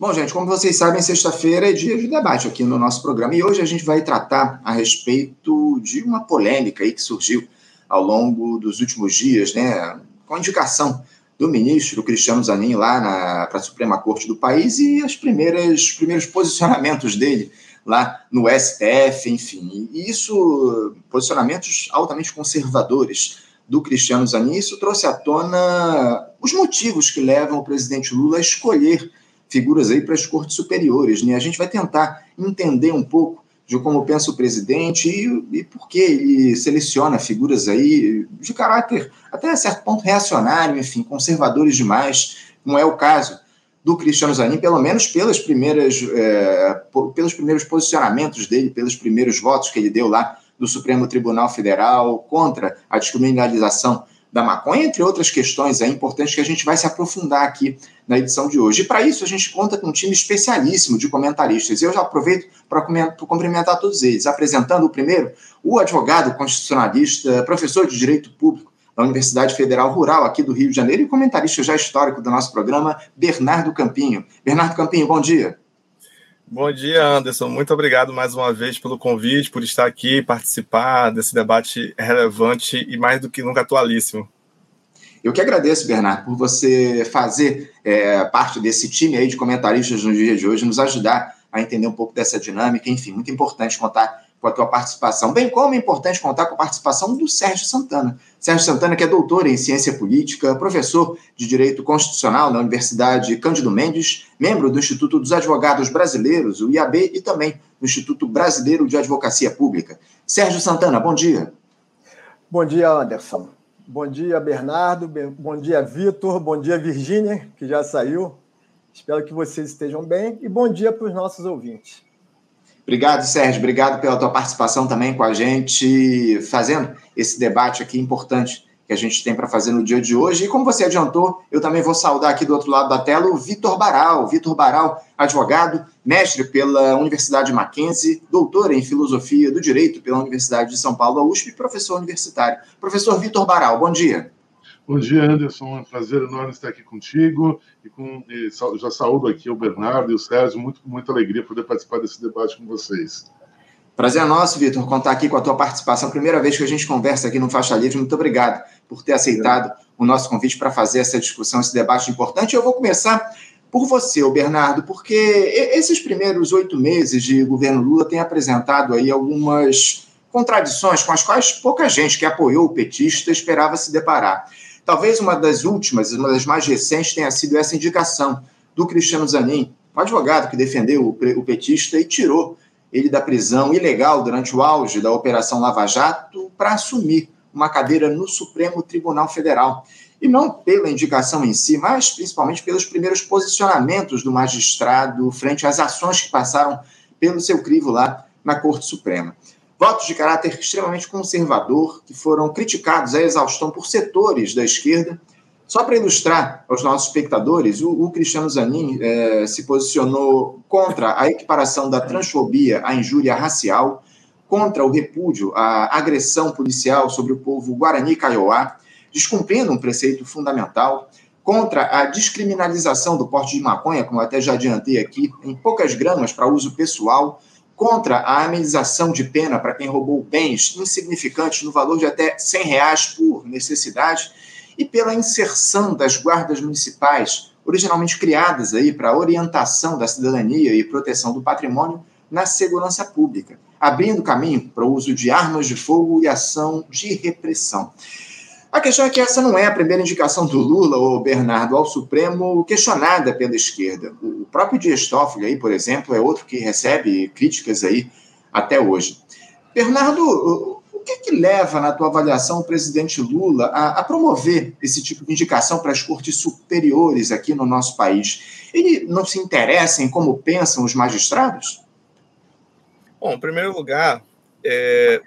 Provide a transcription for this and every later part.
Bom, gente, como vocês sabem, sexta-feira é dia de debate aqui no nosso programa e hoje a gente vai tratar a respeito de uma polêmica aí que surgiu ao longo dos últimos dias, né, com a indicação do ministro Cristiano Zanin lá para a Suprema Corte do país e as primeiras os primeiros posicionamentos dele lá no STF, enfim. E isso, posicionamentos altamente conservadores do Cristiano Zanin, isso trouxe à tona os motivos que levam o presidente Lula a escolher figuras aí para as cortes superiores. Né? A gente vai tentar entender um pouco de como pensa o presidente e, e por que ele seleciona figuras aí de caráter até certo ponto reacionário, enfim, conservadores demais, como é o caso do Cristiano Zanin, pelo menos pelas primeiras, é, pelos primeiros posicionamentos dele, pelos primeiros votos que ele deu lá do Supremo Tribunal Federal contra a descriminalização da maconha, entre outras questões aí importantes que a gente vai se aprofundar aqui na edição de hoje. E para isso a gente conta com um time especialíssimo de comentaristas. Eu já aproveito para cumprimentar todos eles, apresentando o primeiro, o advogado constitucionalista, professor de Direito Público da Universidade Federal Rural aqui do Rio de Janeiro e comentarista já histórico do nosso programa, Bernardo Campinho. Bernardo Campinho, bom dia. Bom dia, Anderson. Muito obrigado mais uma vez pelo convite, por estar aqui, participar desse debate relevante e mais do que nunca atualíssimo. Eu que agradeço, Bernardo, por você fazer é, parte desse time aí de comentaristas no dia de hoje, nos ajudar a entender um pouco dessa dinâmica. Enfim, muito importante contar com a tua participação, bem como é importante contar com a participação do Sérgio Santana. Sérgio Santana, que é doutor em ciência política, professor de Direito Constitucional na Universidade Cândido Mendes, membro do Instituto dos Advogados Brasileiros, o IAB, e também do Instituto Brasileiro de Advocacia Pública. Sérgio Santana, bom dia. Bom dia, Anderson. Bom dia, Bernardo. Bom dia, Vitor. Bom dia, Virgínia, que já saiu. Espero que vocês estejam bem. E bom dia para os nossos ouvintes. Obrigado, Sérgio. Obrigado pela tua participação também com a gente, fazendo esse debate aqui importante que a gente tem para fazer no dia de hoje. E como você adiantou, eu também vou saudar aqui do outro lado da tela o Vitor Baral. Vitor Baral, advogado, mestre pela Universidade Mackenzie, doutor em filosofia do direito pela Universidade de São Paulo, a USP, professor universitário. Professor Vitor Baral, bom dia. Bom dia, Anderson. É um prazer enorme estar aqui contigo. E, com, e já saúdo aqui o Bernardo e o Sérgio. Muito, muita alegria poder participar desse debate com vocês. Prazer é nosso, Vitor, contar aqui com a tua participação. Primeira vez que a gente conversa aqui no Faixa Livre. Muito obrigado por ter aceitado o nosso convite para fazer essa discussão, esse debate importante. Eu vou começar por você, Bernardo, porque esses primeiros oito meses de governo Lula têm apresentado aí algumas contradições com as quais pouca gente que apoiou o petista esperava se deparar. Talvez uma das últimas, uma das mais recentes, tenha sido essa indicação do Cristiano Zanin, um advogado que defendeu o petista e tirou ele da prisão ilegal durante o auge da Operação Lava Jato para assumir uma cadeira no Supremo Tribunal Federal. E não pela indicação em si, mas principalmente pelos primeiros posicionamentos do magistrado frente às ações que passaram pelo seu crivo lá na Corte Suprema votos de caráter extremamente conservador, que foram criticados à exaustão por setores da esquerda. Só para ilustrar aos nossos espectadores, o, o Cristiano Zanin eh, se posicionou contra a equiparação da transfobia à injúria racial, contra o repúdio à agressão policial sobre o povo Guarani Kaiowá, descumprindo um preceito fundamental, contra a descriminalização do porte de maconha, como até já adiantei aqui, em poucas gramas para uso pessoal, contra a amenização de pena para quem roubou bens insignificantes no valor de até 100 reais por necessidade e pela inserção das guardas municipais, originalmente criadas aí para orientação da cidadania e proteção do patrimônio na segurança pública, abrindo caminho para o uso de armas de fogo e ação de repressão. A questão é que essa não é a primeira indicação do Lula ou Bernardo ao Supremo questionada pela esquerda. O próprio Dias Toffoli, aí, por exemplo, é outro que recebe críticas aí até hoje. Bernardo, o que, é que leva, na tua avaliação, o presidente Lula a, a promover esse tipo de indicação para as cortes superiores aqui no nosso país? Ele não se interessa em como pensam os magistrados? Bom, em primeiro lugar, é,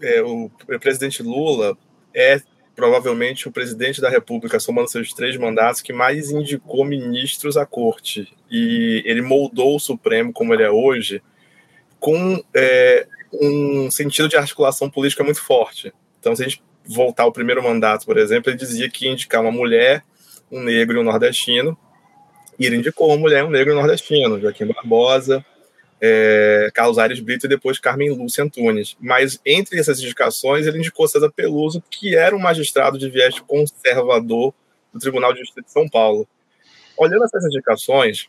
é, o presidente Lula é provavelmente o presidente da República, somando seus três mandatos, que mais indicou ministros à corte. E ele moldou o Supremo como ele é hoje, com é, um sentido de articulação política muito forte. Então, se a gente voltar ao primeiro mandato, por exemplo, ele dizia que ia indicar uma mulher, um negro e um nordestino, E ele indicou uma mulher, um negro nordestino, Joaquim Barbosa, é, Carlos Aires Brito e depois Carmen Lúcia Antunes. Mas entre essas indicações, ele indicou César Peluso, que era um magistrado de viés conservador do Tribunal de Justiça de São Paulo. Olhando essas indicações,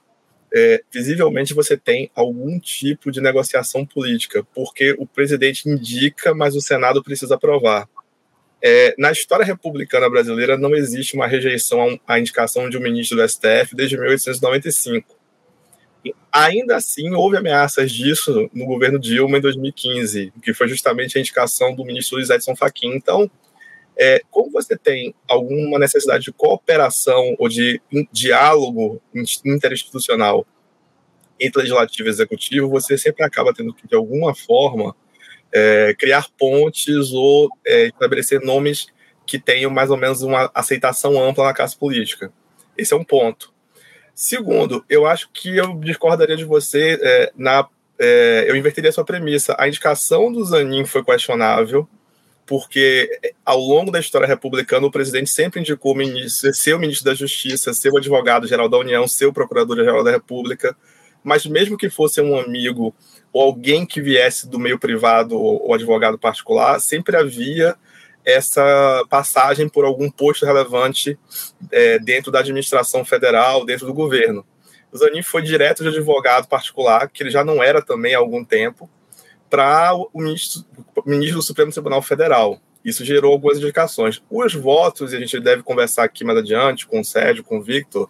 é, visivelmente você tem algum tipo de negociação política, porque o presidente indica, mas o Senado precisa aprovar. É, na história republicana brasileira não existe uma rejeição à indicação de um ministro do STF desde 1895. Ainda assim, houve ameaças disso no governo Dilma em 2015, que foi justamente a indicação do ministro Luiz Edson Fachin. Então, é, como você tem alguma necessidade de cooperação ou de diálogo interinstitucional entre legislativo e executivo, você sempre acaba tendo que, de alguma forma, é, criar pontes ou é, estabelecer nomes que tenham mais ou menos uma aceitação ampla na classe política. Esse é um ponto. Segundo, eu acho que eu discordaria de você é, na. É, eu inverteria a sua premissa. A indicação do Zanin foi questionável, porque ao longo da história republicana o presidente sempre indicou ministro, ser o ministro da Justiça, ser o advogado-geral da União, ser o procurador-geral da República, mas mesmo que fosse um amigo ou alguém que viesse do meio privado ou, advogado particular, sempre havia essa passagem por algum posto relevante é, dentro da administração federal, dentro do governo. O Zanin foi direto de advogado particular, que ele já não era também há algum tempo, para o ministro, ministro do Supremo Tribunal Federal. Isso gerou algumas indicações. Os votos, e a gente deve conversar aqui mais adiante com o Sérgio, com o Victor,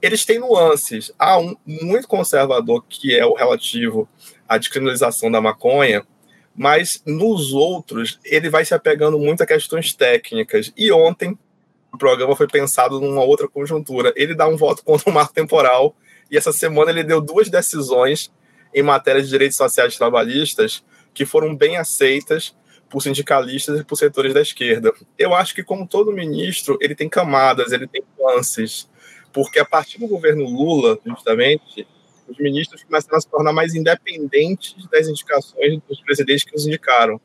eles têm nuances. Há um muito conservador, que é o relativo à descriminalização da maconha, mas nos outros ele vai se apegando muito a questões técnicas. E ontem o programa foi pensado numa outra conjuntura. Ele dá um voto contra o marco temporal, e essa semana ele deu duas decisões em matéria de direitos sociais trabalhistas que foram bem aceitas por sindicalistas e por setores da esquerda. Eu acho que, como todo ministro, ele tem camadas, ele tem nuances, porque a partir do governo Lula, justamente, os ministros começaram a se tornar mais independentes das indicações dos presidentes que os indicaram.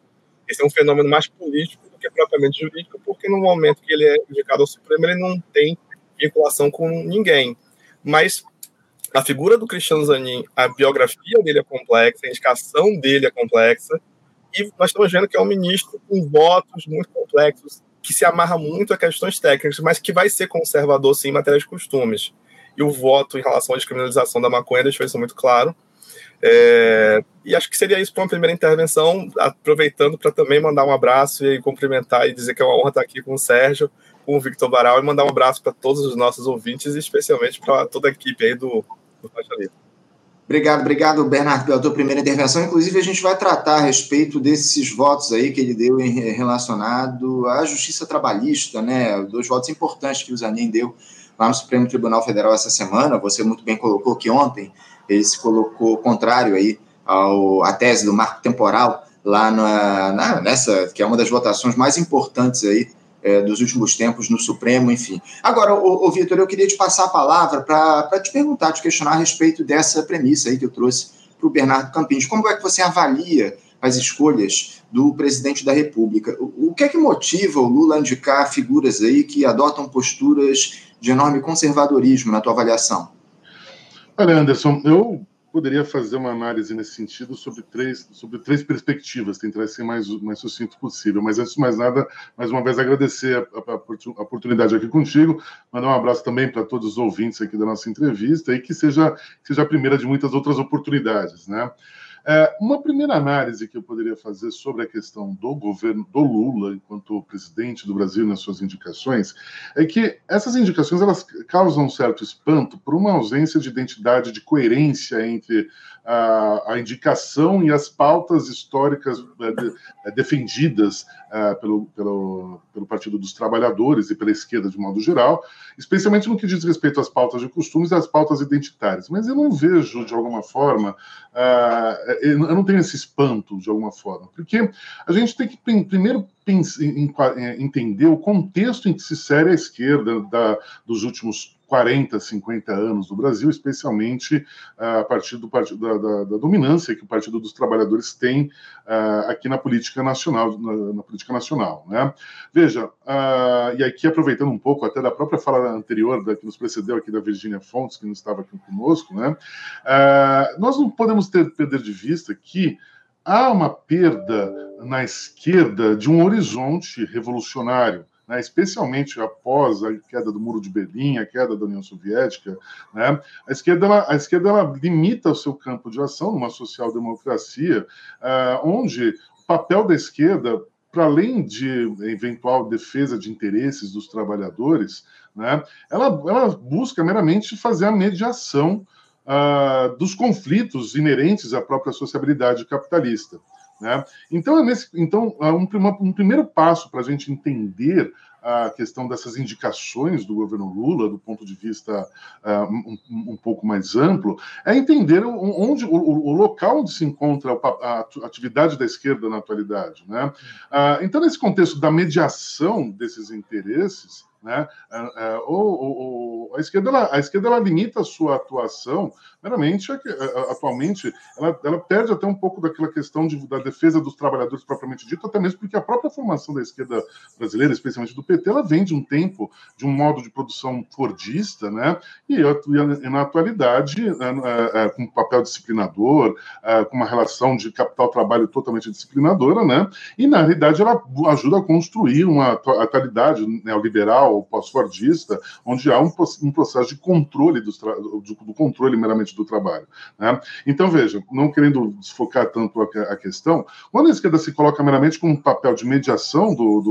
Esse é um fenômeno mais político do que propriamente jurídico, porque no momento que ele é indicado ao Supremo, ele não tem vinculação com ninguém. Mas a figura do Cristiano Zanin, a biografia dele é complexa, a indicação dele é complexa, e nós estamos vendo que é um ministro com votos muito complexos, que se amarra muito a questões técnicas, mas que vai ser conservador, sim, em matéria de costumes. E o voto em relação à descriminalização da maconha deixou isso muito claro. É, e acho que seria isso para uma primeira intervenção, aproveitando para também mandar um abraço e cumprimentar e dizer que é uma honra estar aqui com o Sérgio, com o Victor Baral, e mandar um abraço para todos os nossos ouvintes, e especialmente para toda a equipe aí do, do Faixa Livre. Obrigado, obrigado, Bernardo, pela tua primeira intervenção. Inclusive, a gente vai tratar a respeito desses votos aí que ele deu em relacionado à justiça trabalhista, né? Dois votos importantes que o Zanin deu lá no Supremo Tribunal Federal essa semana. Você muito bem colocou que ontem ele se colocou contrário aí ao, à tese do marco temporal lá na, na, nessa, que é uma das votações mais importantes aí é, dos últimos tempos no Supremo, enfim. Agora, o, Vitor, eu queria te passar a palavra para te perguntar, te questionar a respeito dessa premissa aí que eu trouxe para o Bernardo Campins. Como é que você avalia as escolhas do presidente da República? O, o que é que motiva o Lula a indicar figuras aí que adotam posturas de enorme conservadorismo na tua avaliação? Olha, Anderson, eu poderia fazer uma análise nesse sentido sobre três, sobre três perspectivas, tentar ser mais, mais sucinto possível. Mas antes de mais nada, mais uma vez agradecer a, a, a oportunidade aqui contigo, mandar um abraço também para todos os ouvintes aqui da nossa entrevista e que seja, que seja a primeira de muitas outras oportunidades, né? É, uma primeira análise que eu poderia fazer sobre a questão do governo do Lula enquanto presidente do Brasil nas suas indicações é que essas indicações elas causam um certo espanto por uma ausência de identidade, de coerência entre a, a indicação e as pautas históricas é, de, é, defendidas é, pelo, pelo, pelo Partido dos Trabalhadores e pela esquerda de modo geral, especialmente no que diz respeito às pautas de costumes e às pautas identitárias. Mas eu não vejo, de alguma forma, uh, eu não tenho esse espanto, de alguma forma, porque a gente tem que primeiro entender o contexto em que se insere a esquerda da, dos últimos 40, 50 anos no Brasil, especialmente uh, a partir do da, da, da, dominância que o Partido dos Trabalhadores tem uh, aqui na política nacional. Na, na política nacional né? Veja, uh, e aqui aproveitando um pouco até da própria fala anterior da, que nos precedeu aqui da Virginia Fontes, que não estava aqui conosco, né? nós não podemos ter, perder de vista que há uma perda na esquerda de um horizonte revolucionário né, especialmente após a queda do Muro de Berlim, a queda da União Soviética, né, a esquerda, ela, a esquerda ela limita o seu campo de ação numa social-democracia, uh, onde o papel da esquerda, para além de eventual defesa de interesses dos trabalhadores, né, ela, ela busca meramente fazer a mediação uh, dos conflitos inerentes à própria sociabilidade capitalista. Né? Então, é nesse, então um, um primeiro passo para a gente entender a questão dessas indicações do governo Lula, do ponto de vista uh, um, um, pouco mais amplo, é entender onde o, o, local onde se encontra a, a atividade da esquerda na atualidade. Né? Uh, então, nesse contexto da mediação desses interesses, né? Uh, ou, a esquerda, ela, a esquerda ela limita a sua atuação meramente, atualmente, ela, ela perde até um pouco daquela questão de, da defesa dos trabalhadores propriamente dito, até mesmo porque a própria formação da esquerda brasileira, especialmente do PT, ela vem de um tempo, de um modo de produção fordista, né? e, e na atualidade, é, é, com um papel disciplinador, é, com uma relação de capital-trabalho totalmente disciplinadora, né? e na realidade ela ajuda a construir uma atualidade neoliberal, pós-fordista, onde há um, um processo de controle do, do controle meramente do trabalho. Né? Então, veja, não querendo desfocar tanto a, a, questão, quando a esquerda se coloca meramente com um papel de mediação do,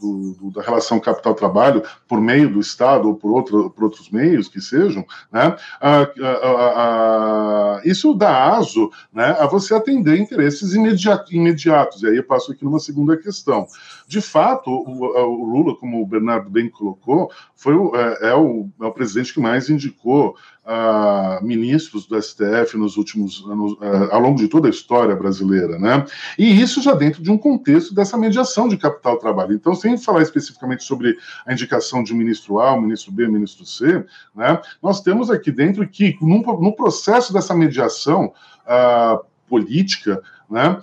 do, da relação capital-trabalho por meio do Estado ou por, outro, por outros meios que sejam, né? isso dá aso né, a você atender interesses imediatos. E aí eu passo aqui numa segunda questão. De fato, o, o Lula, como o Bernardo bem colocou, foi o, é, é, o, é o presidente que mais indicou uh, ministros do STF nos últimos anos, uh, ao longo de toda a história brasileira, né? E isso já dentro de um contexto dessa mediação de capital-trabalho. Então, sem falar especificamente sobre a indicação de ministro A, ministro B, ministro C, né? Nós temos aqui dentro que, no, no processo dessa mediação uh, política, né?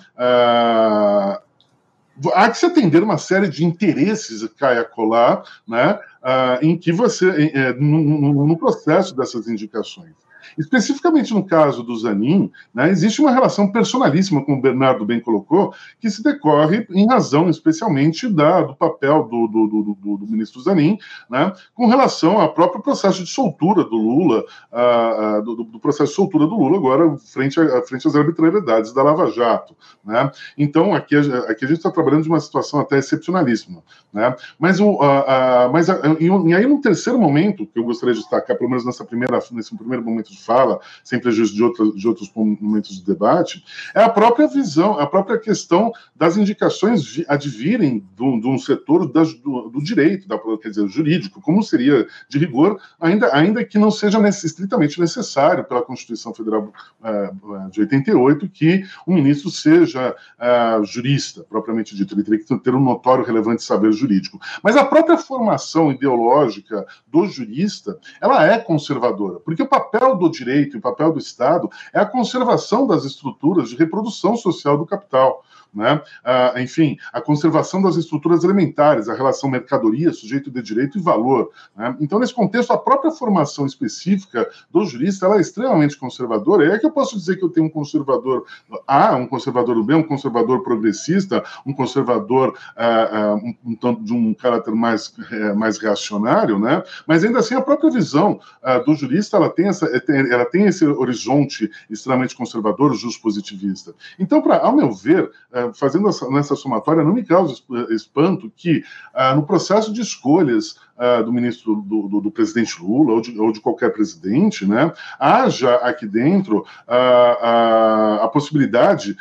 Há que se atender uma série de interesses, Caia Colar, né, uh, em que você, no, no, processo dessas indicações. Especificamente no caso do Zanin, né, existe uma relação personalíssima, como o Bernardo bem colocou, que se decorre em razão, especialmente, da, do papel do, do, do, do ministro Zanin, né, com relação ao próprio processo de soltura do Lula, uh, uh, do, processo de soltura do Lula, agora frente, a, frente às arbitrariedades da Lava Jato. Né? Então, aqui, aqui a gente está trabalhando de uma situação até excepcionalíssima. Né? Mas, o, uh, mas e aí, num terceiro momento, que eu gostaria de destacar, pelo menos nessa primeira, nesse primeiro momento de fala, sem prejuízo de, outra, de outros momentos de debate, é a própria visão, a própria questão das indicações advirem de um setor das, do, do, direito, da, quer dizer, jurídico, como seria de rigor, ainda, ainda que não seja estritamente necessário pela Constituição Federal uh, de 88 que o ministro seja uh, jurista, propriamente dito, ele teria que ter um notório relevante saber jurídico. Mas a própria formação ideológica do jurista, ela é conservadora, porque o papel do direito e o papel do Estado é a conservação das estruturas de reprodução social do capital né? Ah, enfim, a conservação das estruturas elementares, a relação mercadoria, sujeito de direito e valor. Né? Então, nesse contexto, a própria formação específica do jurista ela é extremamente conservadora. E é que eu posso dizer que eu tenho um conservador A, um conservador B, um conservador progressista, um conservador ah, ah, um, um tanto de um caráter mais, é, mais reacionário, né? mas ainda assim a própria visão ah, do jurista ela tem, essa, ela tem esse horizonte extremamente conservador, positivista. Então, pra, ao meu ver, ah, fazendo essa, nessa somatória, não me causa espanto que, ah, no processo de escolhas uh, do ministro, do, do, do, presidente Lula ou de, ou de, qualquer presidente, né, haja aqui dentro uh, uh, a possibilidade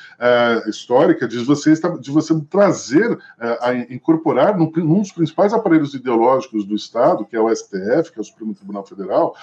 histórica de você, de você trazer, a incorporar num, num, dos principais aparelhos ideológicos do Estado, que é o STF, que é o Supremo Tribunal Federal,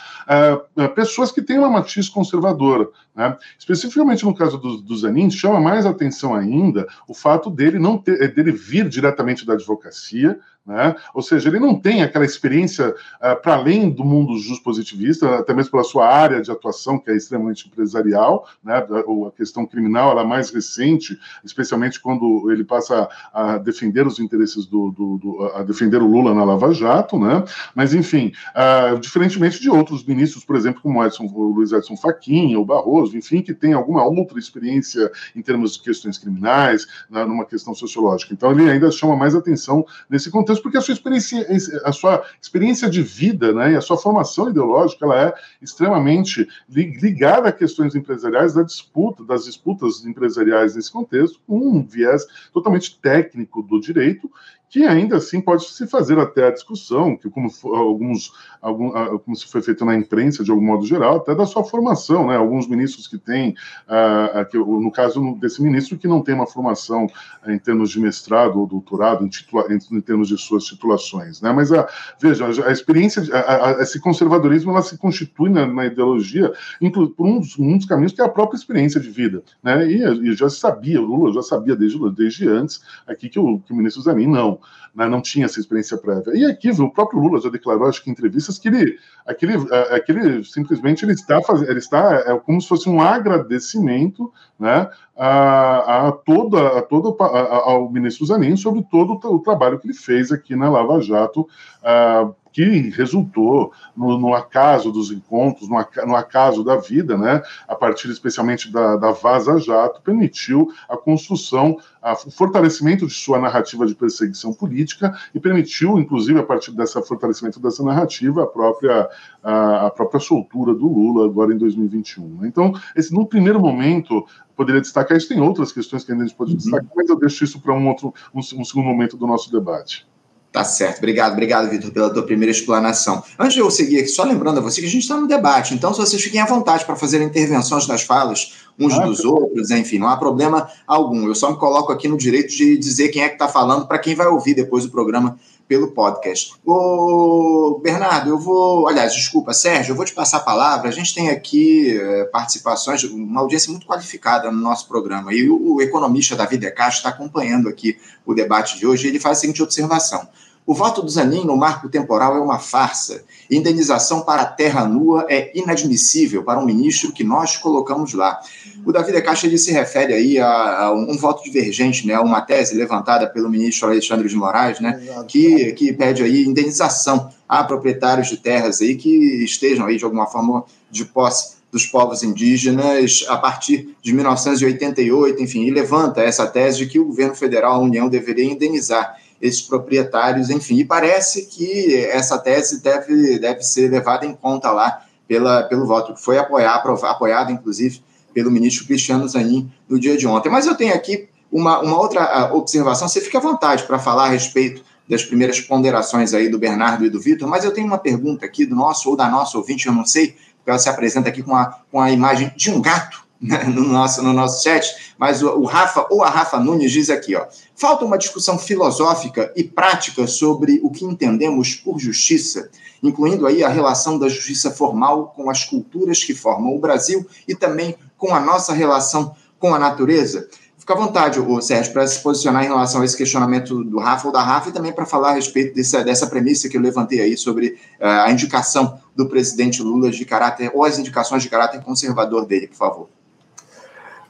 pessoas que têm uma matiz conservadora. Né? Especificamente no caso do, do Zanin, chama mais atenção ainda o fato dele não ter, dele vir diretamente da advocacia, Né? Ou seja, ele não tem aquela experiência uh, para além do mundo positivista, até mesmo pela sua área de atuação, que é extremamente empresarial, né? a questão criminal ela é mais recente, especialmente quando ele passa a defender os interesses do, do, do a defender o Lula na Lava Jato, né? mas enfim, uh, diferentemente de outros ministros, por exemplo, como Edson, o Luiz Edson Fachin ou Barroso, enfim, que tem alguma outra experiência em termos de questões criminais, né, numa questão sociológica. Então ele ainda chama mais atenção nesse contexto porque a sua experiência, a sua experiência de vida, né, e a sua formação ideológica, ela é extremamente ligada a questões empresariais da disputa, das disputas empresariais nesse contexto, um viés totalmente técnico do direito que ainda assim pode se fazer até a discussão, que como alguns, algum, como se foi feito na imprensa de algum modo geral, até da sua formação, né? Alguns ministros que têm, uh, que, no caso desse ministro que não tem uma formação em termos de mestrado ou doutorado, em, titula, em, em, termos de suas titulações, né? Mas a, veja, a experiência, a, a, esse conservadorismo, ela se constitui na, na ideologia por um dos, um dos, caminhos que é a própria experiência de vida, né? E, e já sabia, o Lula já sabia desde, desde antes aqui que o, que o ministro Zanin não né, não tinha essa experiência prévia. E aqui o próprio Lula já declarou, acho que em entrevistas, que ele, aquele, aquele simplesmente ele está fazendo, ele está é como se fosse um agradecimento, né, a, a toda, a todo ao ministro Zanin sobre todo o, trabalho que ele fez aqui na Lava Jato. Uh, que resultou no, no, acaso dos encontros, no, acaso da vida, né, a partir especialmente da, da Vaza Jato, permitiu a construção, a, o fortalecimento de sua narrativa de perseguição política e permitiu, inclusive, a partir desse fortalecimento dessa narrativa, a própria, a, a própria soltura do Lula agora em 2021. Então, esse, no primeiro momento, poderia destacar isso, tem outras questões que ainda a gente pode uhum. destacar, mas eu deixo isso para um outro, um, um segundo momento do nosso debate. Tá certo. Obrigado, obrigado, Vitor, pela tua primeira explanação. Antes de eu seguir aqui, só lembrando a você que a gente está no debate, então se vocês fiquem à vontade para fazer intervenções nas falas uns ah, dos outros, enfim, não há problema algum. Eu só me coloco aqui no direito de dizer quem é que está falando para quem vai ouvir depois o programa pelo podcast. Ô, Bernardo, eu vou. Aliás, desculpa, Sérgio, eu vou te passar a palavra. A gente tem aqui é, participações, uma audiência muito qualificada no nosso programa. E o, o economista Davi Decacho está acompanhando aqui o debate de hoje. E ele faz a seguinte observação. O voto do Zanin no marco temporal é uma farsa. Indenização para a terra nua é inadmissível para um ministro que nós colocamos lá. O Davi de Caixa ele se refere aí a, a um, um, voto divergente, né, uma tese levantada pelo ministro Alexandre de Moraes, né, que, que pede aí indenização a proprietários de terras aí que estejam aí de alguma forma de posse dos povos indígenas a partir de 1988, enfim, e levanta essa tese de que o governo federal, a União, deveria indenizar esses proprietários, enfim. E parece que essa tese deve, deve ser levada em conta lá pela, pelo voto, que foi apoiar, apoiado, inclusive, pelo ministro Cristiano Zanin no dia de ontem. Mas eu tenho aqui uma, uma outra ah, observação, você fica à vontade para falar a respeito das primeiras ponderações aí do Bernardo e do Vitor, mas eu tenho uma pergunta aqui do nosso ou da nossa ouvinte, eu não sei, porque ela se apresenta aqui com a, com a imagem de um gato né, no nosso, no nosso chat, mas o, o, Rafa ou a Rafa Nunes diz aqui, ó, falta uma discussão filosófica e prática sobre o que entendemos por justiça, incluindo aí a relação da justiça formal com as culturas que formam o Brasil e também com a nossa relação com a natureza. Fica à vontade, o Sérgio, para se posicionar em relação a esse questionamento do Rafa ou da Rafa e também para falar a respeito dessa, dessa premissa que eu levantei aí sobre uh, a indicação do presidente Lula de caráter, ou as indicações de caráter conservador dele, por favor.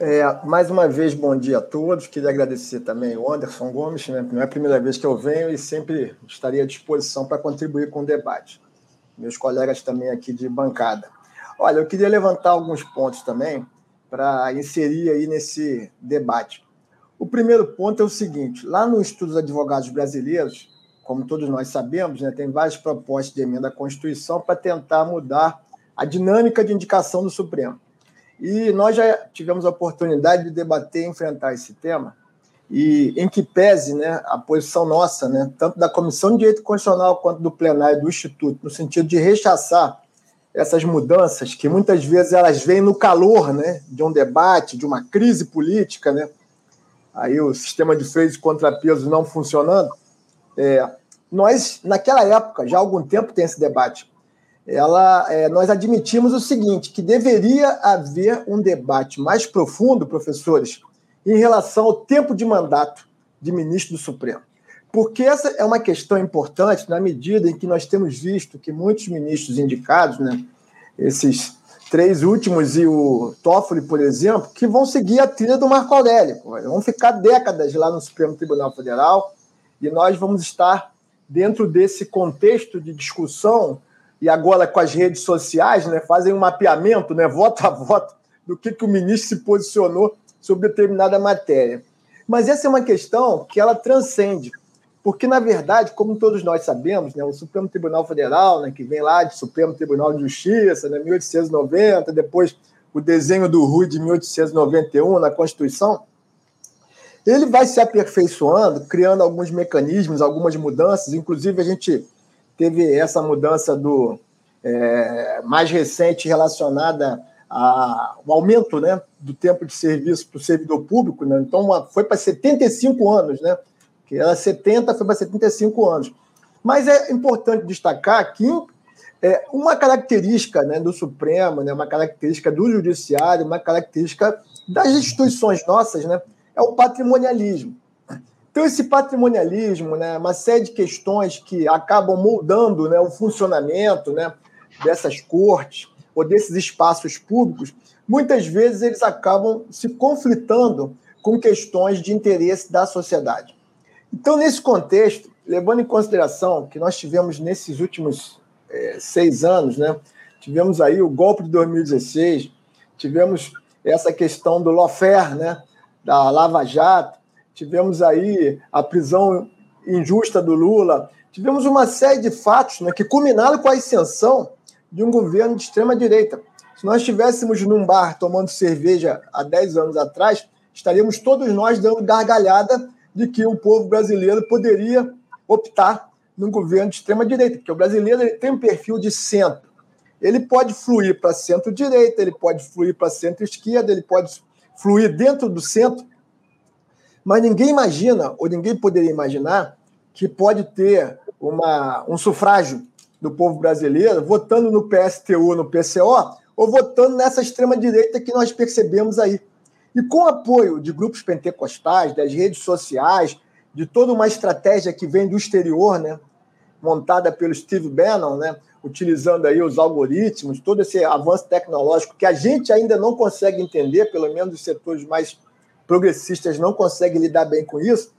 É, mais uma vez, bom dia a todos. Queria agradecer também o Anderson Gomes, né? não é a primeira vez que eu venho e sempre estaria à disposição para contribuir com o debate. Meus colegas também aqui de bancada. Olha, eu queria levantar alguns pontos também para inserir aí nesse debate. O primeiro ponto é o seguinte: lá no Estudo dos Advogados Brasileiros, como todos nós sabemos, né, tem várias propostas de emenda à Constituição para tentar mudar a dinâmica de indicação do Supremo. E nós já tivemos a oportunidade de debater e enfrentar esse tema, e em que pese né, a posição nossa, né, tanto da Comissão de Direito Constitucional quanto do plenário do Instituto, no sentido de rechaçar essas mudanças, que muitas vezes elas vêm no calor né, de um debate, de uma crise política, né, aí o sistema de freios e contrapesos não funcionando, é, nós, naquela época, já há algum tempo tem esse debate, ela, é, nós admitimos o seguinte, que deveria haver um debate mais profundo, professores, em relação ao tempo de mandato de ministro do Supremo. Porque essa é uma questão importante na medida em que nós temos visto que muitos ministros indicados, né, esses três últimos e o Toffoli, por exemplo, que vão seguir a trilha do Marco Aurélio. Vão ficar décadas lá no Supremo Tribunal Federal e nós vamos estar dentro desse contexto de discussão e agora com as redes sociais, né, fazem um mapeamento, né, voto a voto, do que, que o ministro se posicionou sobre determinada matéria. Mas essa é uma questão que ela transcende porque, na verdade, como todos nós sabemos, né, o Supremo Tribunal Federal, né, que vem lá de Supremo Tribunal de Justiça, né, 1890, depois o desenho do Rui de 1891 na Constituição, ele vai se aperfeiçoando, criando alguns mecanismos, algumas mudanças. Inclusive, a gente teve essa mudança do é, mais recente relacionada ao aumento né, do tempo de serviço para o servidor público. Né? Então, foi para 75 anos, né? Que era 70, foi para 75 anos. Mas é importante destacar que é, uma característica né, do Supremo, né, uma característica do Judiciário, uma característica das instituições nossas, né, é o patrimonialismo. Então, esse patrimonialismo, né, uma série de questões que acabam moldando né, o funcionamento né, dessas cortes ou desses espaços públicos, muitas vezes eles acabam se conflitando com questões de interesse da sociedade. Então, nesse contexto, levando em consideração que nós tivemos nesses últimos é, seis anos, né, tivemos aí o golpe de 2016, tivemos essa questão do lawfare, né, da Lava Jato, tivemos aí a prisão injusta do Lula, tivemos uma série de fatos né, que culminaram com a ascensão de um governo de extrema-direita. Se nós estivéssemos num bar tomando cerveja há 10 anos atrás, estaríamos todos nós dando gargalhada de que o povo brasileiro poderia optar num governo de extrema-direita, porque o brasileiro tem um perfil de centro. Ele pode fluir para centro-direita, ele pode fluir para centro-esquerda, ele pode fluir dentro do centro, mas ninguém imagina, ou ninguém poderia imaginar, que pode ter uma, um sufrágio do povo brasileiro votando no PSTU, no PCO, ou votando nessa extrema-direita que nós percebemos aí. E com apoio de grupos pentecostais, das redes sociais, de toda uma estratégia que vem do exterior, né, montada pelo Steve Bannon, né, utilizando aí os algoritmos, todo esse avanço tecnológico que a gente ainda não consegue entender, pelo menos os setores mais progressistas não conseguem lidar bem com isso,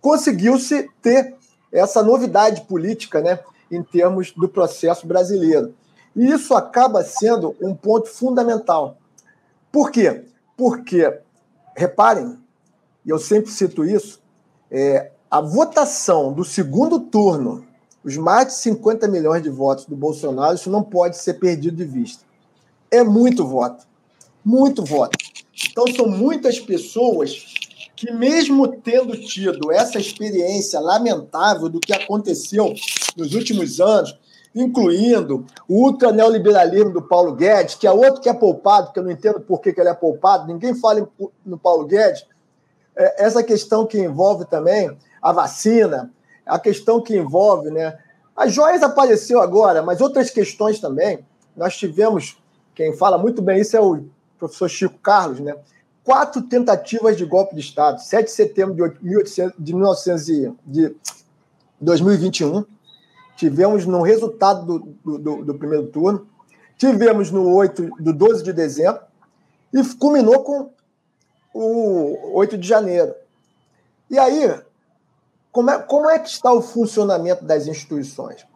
conseguiu-se ter essa novidade política, né, em termos do processo brasileiro. E isso acaba sendo um ponto fundamental. Por quê? Porque, reparem, e eu sempre cito isso, é, a votação do segundo turno, os mais de 50 milhões de votos do Bolsonaro, isso não pode ser perdido de vista. É muito voto. Muito voto. Então, são muitas pessoas que, mesmo tendo tido essa experiência lamentável do que aconteceu nos últimos anos, incluindo o ultra neoliberalismo do Paulo Guedes, que é outro que é poupado, que eu não entendo por que, ele é poupado, ninguém fala no Paulo Guedes. É, essa questão que envolve também a vacina, a questão que envolve, né? As joias apareceu agora, mas outras questões também. Nós tivemos, quem fala muito bem isso é o professor Chico Carlos, né? Quatro tentativas de golpe de Estado, 7 de setembro de, 1800, de, 1900, de 2021 tivemos no resultado do, do, do, primeiro turno, tivemos no 8, do 12 de dezembro e culminou com o 8 de janeiro. E aí, como é, como é que está o funcionamento das instituições?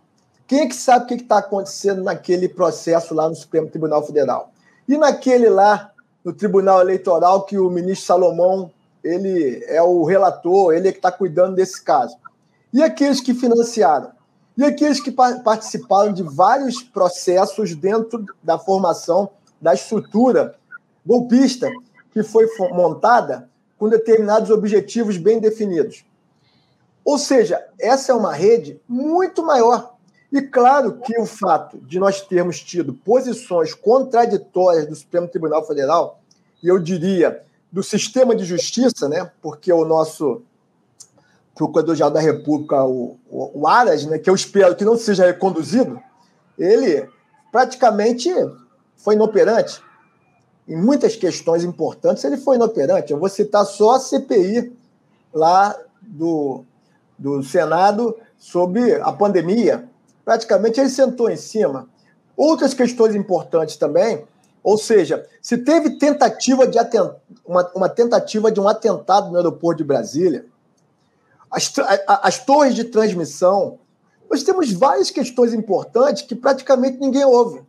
Quem é que sabe o que está acontecendo naquele processo lá no Supremo Tribunal Federal? E naquele lá, no Tribunal Eleitoral, que o ministro Salomão ele é o relator, ele é que está cuidando desse caso. E aqueles que financiaram? E aqueles que participaram de vários processos dentro da formação da estrutura golpista que foi montada com determinados objetivos bem definidos. Ou seja, essa é uma rede muito maior. E claro que o fato de nós termos tido posições contraditórias do Supremo Tribunal Federal, e eu diria do sistema de justiça, né, porque o nosso Procurador-Geral da República, o, o, o Aras, né, que eu espero que não seja reconduzido, ele praticamente foi inoperante. Em muitas questões importantes, ele foi inoperante. Eu vou citar só a CPI lá do, do Senado sobre a pandemia. Praticamente ele sentou em cima. Outras questões importantes também, ou seja, se teve tentativa de uma, uma tentativa de um atentado no aeroporto de Brasília, as, as torres de transmissão, nós temos várias questões importantes que praticamente ninguém ouve.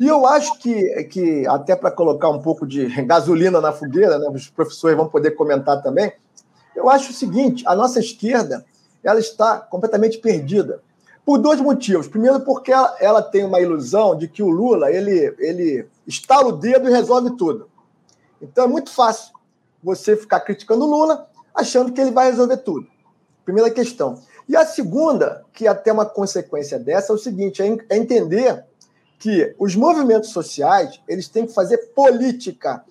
E eu acho que, que até para colocar um pouco de gasolina na fogueira, né, os professores vão poder comentar também, eu acho o seguinte: a nossa esquerda ela está completamente perdida. Por dois motivos. Primeiro, porque ela, ela tem uma ilusão de que o Lula ele, ele estala o dedo e resolve tudo. Então é muito fácil você ficar criticando o Lula achando que ele vai resolver tudo. Primeira questão. E a segunda, que é até uma consequência dessa, é o seguinte: é, é entender que os movimentos sociais eles têm que fazer política.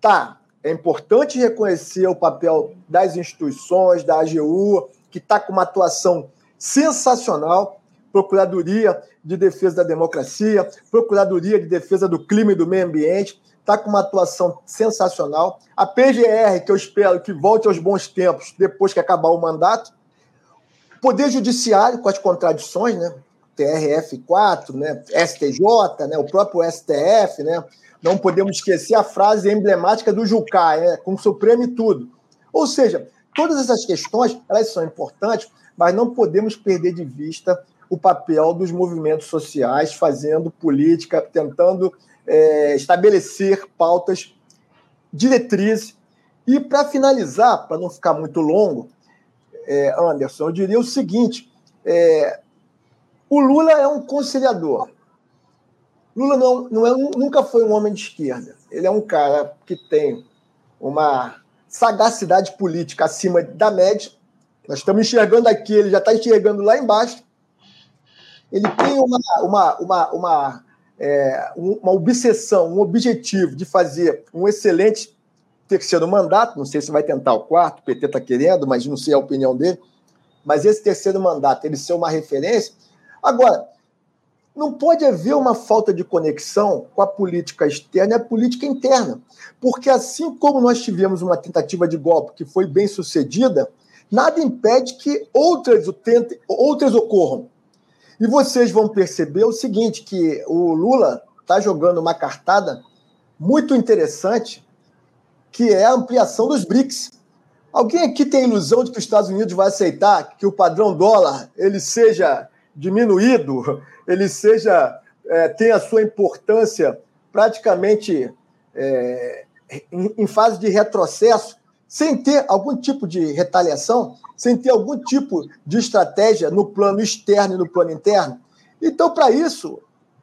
Tá, é importante reconhecer o papel das instituições, da AGU, que está com uma atuação sensacional, Procuradoria de Defesa da Democracia, Procuradoria de Defesa do Clima e do Meio Ambiente, está com uma atuação sensacional. A PGR, que eu espero que volte aos bons tempos depois que acabar o mandato. Poder Judiciário, com as contradições, né? TRF4, né? STJ, né? o próprio STF, né? Não podemos esquecer a frase emblemática do Jucá, né? com o Supremo e tudo. Ou seja, todas essas questões elas são importantes, mas não podemos perder de vista o papel dos movimentos sociais fazendo política, tentando é, estabelecer pautas, diretrizes. E para finalizar, para não ficar muito longo, é, Anderson, eu diria o seguinte: é, o Lula é um conciliador. Lula não, não é, nunca foi um homem de esquerda. Ele é um cara que tem uma sagacidade política acima da média. Nós estamos enxergando aqui, ele já está enxergando lá embaixo ele tem uma, uma, uma, uma, é, uma obsessão, um objetivo de fazer um excelente terceiro mandato. Não sei se vai tentar o quarto, o PT está querendo, mas não sei a opinião dele. Mas esse terceiro mandato, ele ser uma referência. Agora, não pode haver uma falta de conexão com a política externa e a política interna. Porque assim como nós tivemos uma tentativa de golpe que foi bem sucedida, nada impede que outras, outras ocorram. E vocês vão perceber o seguinte, que o Lula está jogando uma cartada muito interessante, que é a ampliação dos BRICS. Alguém aqui tem ilusão de que os Estados Unidos vai aceitar que o padrão dólar ele seja diminuído, ele seja é, tenha a sua importância praticamente é, em, em fase de retrocesso, sem ter algum tipo de retaliação? sem ter algum tipo de estratégia no plano externo e no plano interno. Então, para isso,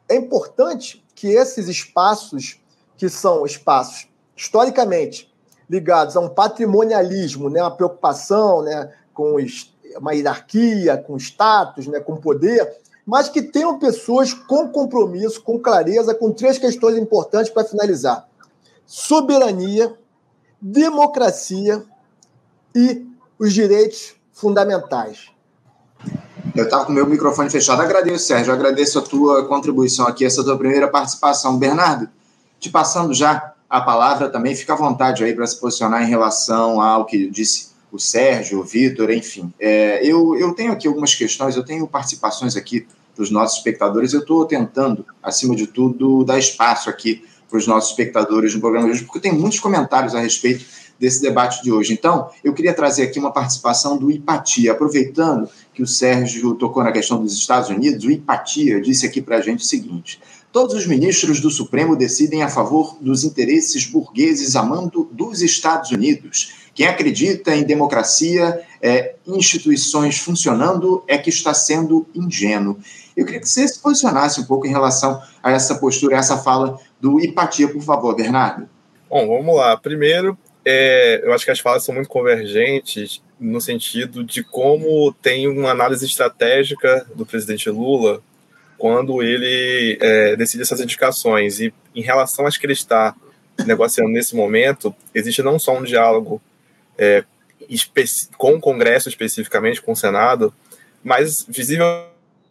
é importante que esses espaços, que são espaços historicamente ligados a um patrimonialismo, né, uma preocupação né, com uma hierarquia, com status, né, com poder, mas que tenham pessoas com compromisso, com clareza, com três questões importantes para finalizar: soberania, democracia e os direitos fundamentais. Eu estava com o meu microfone fechado. Agradeço, Sérgio. Agradeço a tua contribuição aqui, essa tua primeira participação. Bernardo, te passando já a palavra também, fica à vontade aí para se posicionar em relação ao que disse o Sérgio, o Vitor, enfim. É, eu, eu tenho aqui algumas questões, eu tenho participações aqui dos nossos espectadores. Eu estou tentando, acima de tudo, dar espaço aqui para os nossos espectadores no programa de hoje, porque tem muitos comentários a respeito desse debate de hoje. Então, eu queria trazer aqui uma participação do Ipatia, aproveitando que o Sérgio tocou na questão dos Estados Unidos, o Ipatia disse aqui para a gente o seguinte: todos os ministros do Supremo decidem a favor dos interesses burgueses a mando dos Estados Unidos. Quem acredita em democracia, é, instituições funcionando, é que está sendo ingênuo. Eu queria que você se posicionasse um pouco em relação a essa postura, a essa fala do Ipatia, por favor, Bernardo. Bom, vamos lá. Primeiro, é, eu acho que as falas são muito convergentes no sentido de como tem uma análise estratégica do presidente Lula quando ele é, decide essas indicações. E em relação às que ele está negociando nesse momento, existe não só um diálogo é, com o Congresso especificamente, com o Senado, mas visível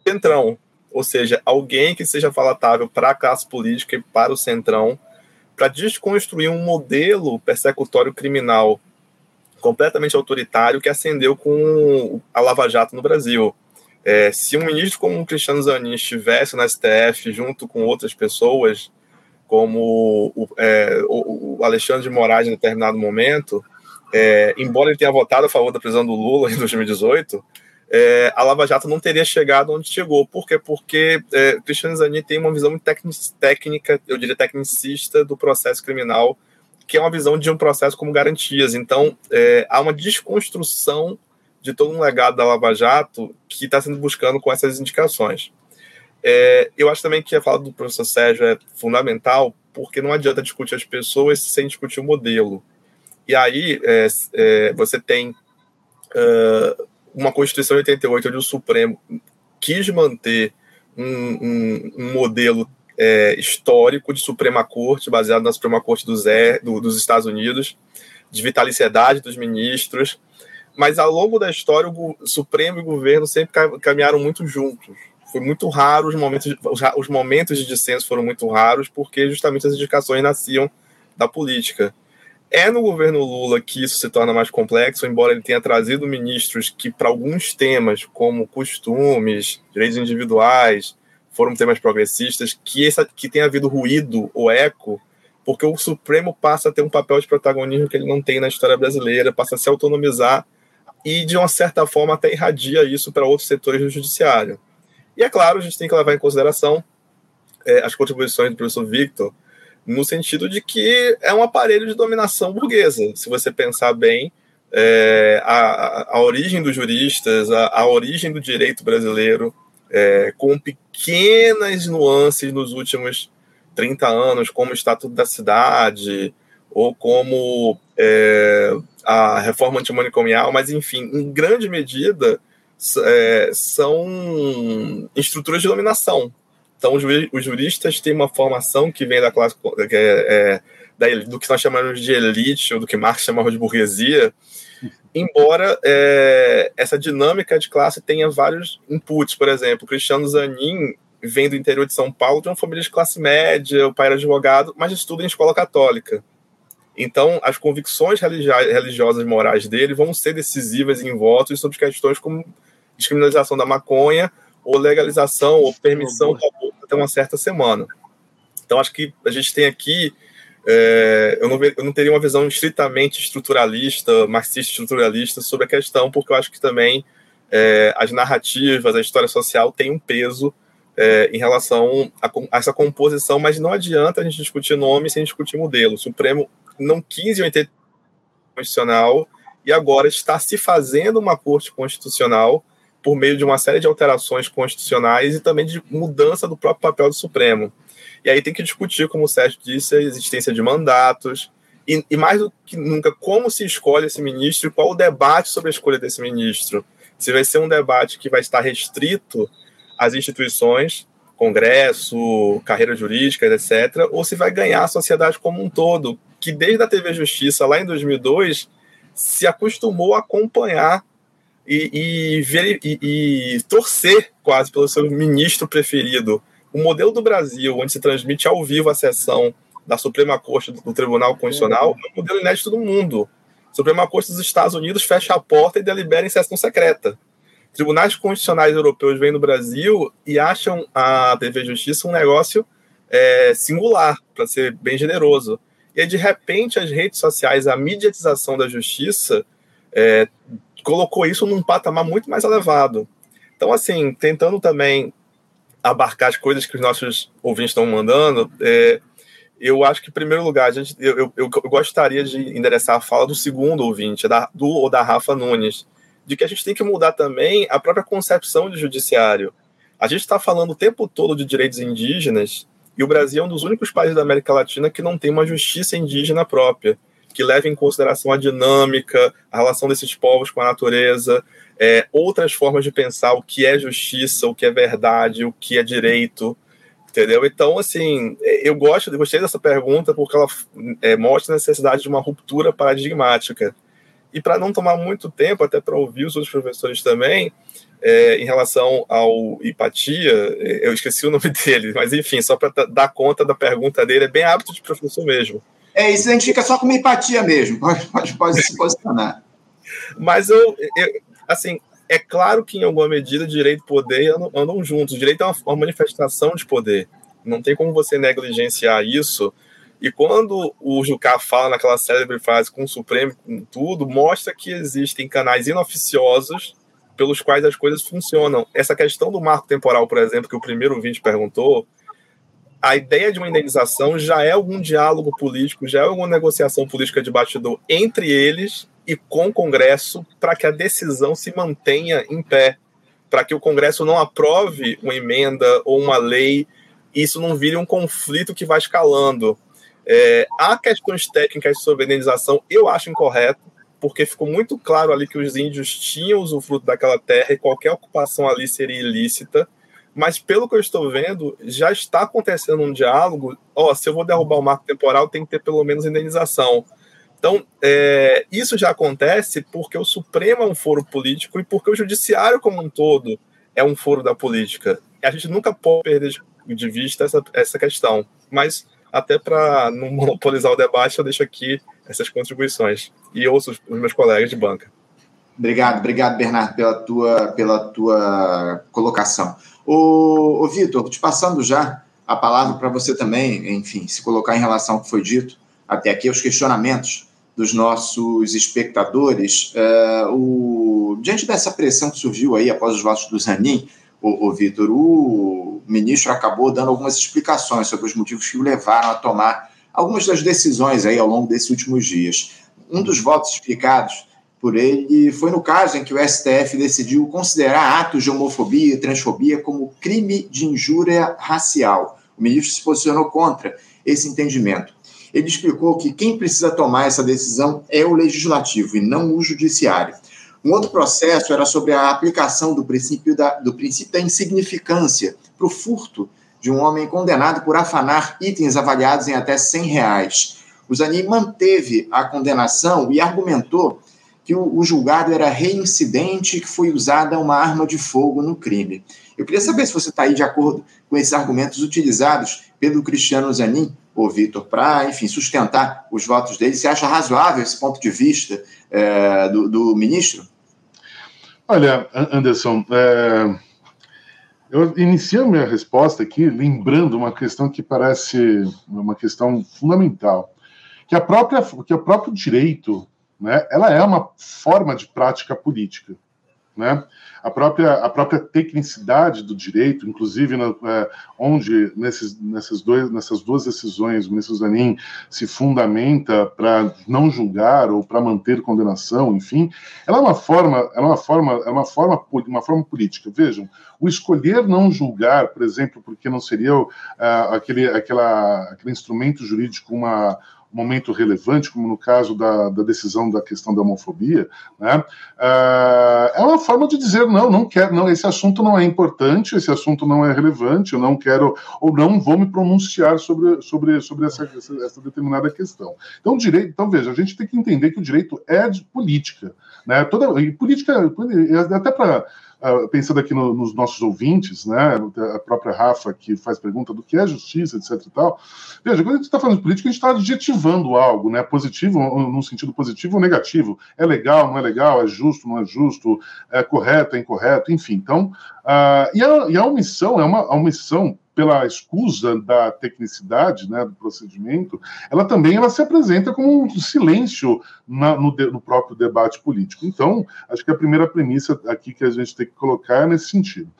centrão, ou seja, alguém que seja palatável para a classe política e para o centrão para desconstruir um modelo persecutório criminal completamente autoritário que acendeu com a Lava Jato no Brasil. É, se um ministro como o Cristiano Zanin estivesse na STF junto com outras pessoas, como o, é, o Alexandre de Moraes em determinado momento, é, embora ele tenha votado a favor da prisão do Lula em 2018, é, a Lava Jato não teria chegado onde chegou. Por quê? Porque é, Cristiano Zanin tem uma visão técnica, eu diria tecnicista, do processo criminal, que é uma visão de um processo como garantias. Então, é, há uma desconstrução de todo um legado da Lava Jato que está sendo buscando com essas indicações. É, eu acho também que a fala do professor Sérgio é fundamental, porque não adianta discutir as pessoas sem discutir o modelo. E aí é, é, você tem uh, uma Constituição de 88, onde o Supremo quis manter um, um, um modelo é, histórico de Suprema Corte, baseado na Suprema Corte do Zé, do, dos Estados Unidos, de vitaliciedade dos ministros, mas ao longo da história o Supremo e o governo sempre caminharam muito juntos. Foi muito raro os momentos, os momentos de dissenso foram muito raros porque justamente as indicações nasciam da política. É no governo Lula que isso se torna mais complexo, embora ele tenha trazido ministros que, para alguns temas, como costumes, direitos individuais, foram temas progressistas, que, essa, que tem havido ruído ou eco, porque o Supremo passa a ter um papel de protagonismo que ele não tem na história brasileira, passa a se autonomizar e, de uma certa forma, até irradia isso para outros setores do judiciário. E, é claro, a gente tem que levar em consideração é, as contribuições do professor Victor, no sentido de que é um aparelho de dominação burguesa. Se você pensar bem, é, a, a, origem dos juristas, a, a origem do direito brasileiro, é, com pequenas nuances nos últimos 30 anos, como o Estatuto da Cidade, ou como é, a reforma antimanicomial, mas, enfim, em grande medida, é, são estruturas de dominação. Então, os juristas têm uma formação que vem da classe que é, é, do que nós chamamos de elite, ou do que Marx chamava de burguesia, embora é, essa dinâmica de classe tenha vários inputs. Por exemplo, Cristiano Zanin vem do interior de São Paulo, de uma família de classe média, o pai era advogado, mas estuda em escola católica. Então, as convicções religiosas morais dele vão ser decisivas em votos sobre questões como descriminalização da maconha ou legalização ou permissão até uma certa semana. Então, acho que a gente tem aqui. É, eu, não, eu não teria uma visão estritamente estruturalista, marxista-estruturalista sobre a questão, porque eu acho que também é, as narrativas, a história social tem um peso é, em relação a, a, essa composição, mas não adianta a gente discutir nome sem discutir modelo. O Supremo não quis em 80 constitucional e agora está se fazendo uma corte constitucional por meio de uma série de alterações constitucionais e também de mudança do próprio papel do Supremo. E aí tem que discutir, como o Sérgio disse, a existência de mandatos e, e mais do que nunca, como se escolhe esse ministro e qual o debate sobre a escolha desse ministro. Se vai ser um debate que vai estar restrito às instituições, Congresso, carreira jurídica, etc., ou se vai ganhar a sociedade como um todo, que desde a TV Justiça, lá em 2002, se acostumou a acompanhar e, e, ver, e, e torcer quase pelo seu ministro preferido. O modelo do Brasil, onde se transmite ao vivo a sessão da Suprema Corte do Tribunal Constitucional, é um modelo inédito do mundo. A Suprema Corte dos Estados Unidos fecha a porta e delibera em sessão secreta. Tribunais constitucionais europeus vêm no Brasil e acham a TV Justiça um negócio é, singular, para ser bem generoso. E aí, de repente, as redes sociais, a mediatização da justiça, é, colocou isso num patamar muito mais elevado. Então, assim, tentando também abarcar as coisas que os nossos ouvintes estão mandando, é, eu acho que, em primeiro lugar, a gente, eu, eu, eu, gostaria de endereçar a fala do segundo ouvinte, da, do ou da Rafa Nunes, de que a gente tem que mudar também a própria concepção de judiciário. A gente está falando o tempo todo de direitos indígenas, e o Brasil é um dos únicos países da América Latina que não tem uma justiça indígena própria que leve em consideração a dinâmica, a relação desses povos com a natureza, é, outras formas de pensar o que é justiça, o que é verdade, o que é direito, entendeu? Então, assim, eu gosto, gostei dessa pergunta porque ela é, mostra a necessidade de uma ruptura paradigmática. E para não tomar muito tempo, até para ouvir os outros professores também, é, em relação ao Hipatia, eu esqueci o nome dele, mas enfim, só para dar conta da pergunta dele, é bem hábito de professor mesmo. É, isso a gente fica só com uma empatia mesmo. Pode, pode, pode se posicionar. Mas eu, eu, assim, é claro que em alguma medida direito e poder andam, juntos. direito é uma, uma manifestação de poder. Não tem como você negligenciar isso. E quando o Jucá fala naquela célebre frase com o Supremo, com tudo, mostra que existem canais inoficiosos pelos quais as coisas funcionam. Essa questão do marco temporal, por exemplo, que o primeiro ouvinte perguntou, a ideia de uma indenização já é algum diálogo político, já é alguma negociação política de bastidor entre eles e com o Congresso para que a decisão se mantenha em pé, para que o Congresso não aprove uma emenda ou uma lei e isso não vire um conflito que vai escalando. É, há questões técnicas sobre indenização, eu acho incorreto, porque ficou muito claro ali que os índios tinham usufruto daquela terra e qualquer ocupação ali seria ilícita. Mas pelo que eu estou vendo, já está acontecendo um diálogo. Ó, oh, se eu vou derrubar o marco temporal, tem que ter pelo menos indenização. Então, é, isso já acontece porque o Supremo é um foro político e porque o Judiciário como um todo é um foro da política. A gente nunca pode perder de vista essa, essa questão. Mas, até para não monopolizar o debate, eu deixo aqui essas contribuições e ouço os, os meus colegas de banca. Obrigado, obrigado, Bernardo, pela tua, pela tua colocação. Ô, Vitor, te passando já a palavra para você também, enfim, se colocar em relação ao que foi dito até aqui, os questionamentos dos nossos espectadores. Uh, o, diante dessa pressão que surgiu aí após os votos do Zanin, o, o Vitor, o ministro acabou dando algumas explicações sobre os motivos que o levaram a tomar algumas das decisões aí ao longo desses últimos dias. Um dos votos explicados por ele foi no caso em que o STF decidiu considerar atos de homofobia e transfobia como crime de injúria racial. O ministro se posicionou contra esse entendimento. Ele explicou que quem precisa tomar essa decisão é o legislativo e não o judiciário. Um outro processo era sobre a aplicação do princípio da, do princípio da insignificância para o furto de um homem condenado por afanar itens avaliados em até 100 reais. O Zanin manteve a condenação e argumentou que o, o julgado era reincidente e que foi usada uma arma de fogo no crime. Eu queria saber se você está aí de acordo com esses argumentos utilizados pelo Cristiano Zanin, ou Vitor, para, enfim, sustentar os votos dele. Você acha razoável esse ponto de vista é, do, do, ministro? Olha, Anderson, é, eu inicio minha resposta aqui lembrando uma questão que parece uma questão fundamental, que a própria, que o próprio direito né, ela é uma forma de prática política. Né? A, própria, a própria tecnicidade do direito, inclusive na, é, onde nesses, nessas, dois, nessas duas decisões o ministro Zanin se fundamenta para não julgar ou para manter condenação, enfim, ela é uma forma, ela é uma forma, é uma forma, uma forma política. Vejam, o escolher não julgar, por exemplo, porque não seria uh, aquele, aquela, aquele instrumento jurídico uma momento relevante, como no caso da, da decisão da questão da homofobia, né, uh, é uma forma de dizer não, não quero, não, esse assunto não é importante, esse assunto não é relevante, eu não quero ou não vou me pronunciar sobre, sobre, sobre essa, essa, determinada questão. Então, direito, então veja, a gente tem que entender que o direito é de política, né? Toda e política até para Uh, pensando aqui no, nos nossos ouvintes, né, a própria Rafa que faz pergunta do que é justiça, etc e tal. Veja, quando a gente está falando de política, a gente está adjetivando algo, né, positivo, num sentido positivo ou negativo. É legal, não é legal, é justo, não é justo, é correto, é incorreto, enfim. Então, uh, e, a, e a omissão é uma a omissão pela escusa da tecnicidade né, do procedimento, ela também ela se apresenta como um silêncio na, no, de, no, próprio debate político. Então, acho que a primeira premissa aqui que a gente tem que colocar é nesse sentido.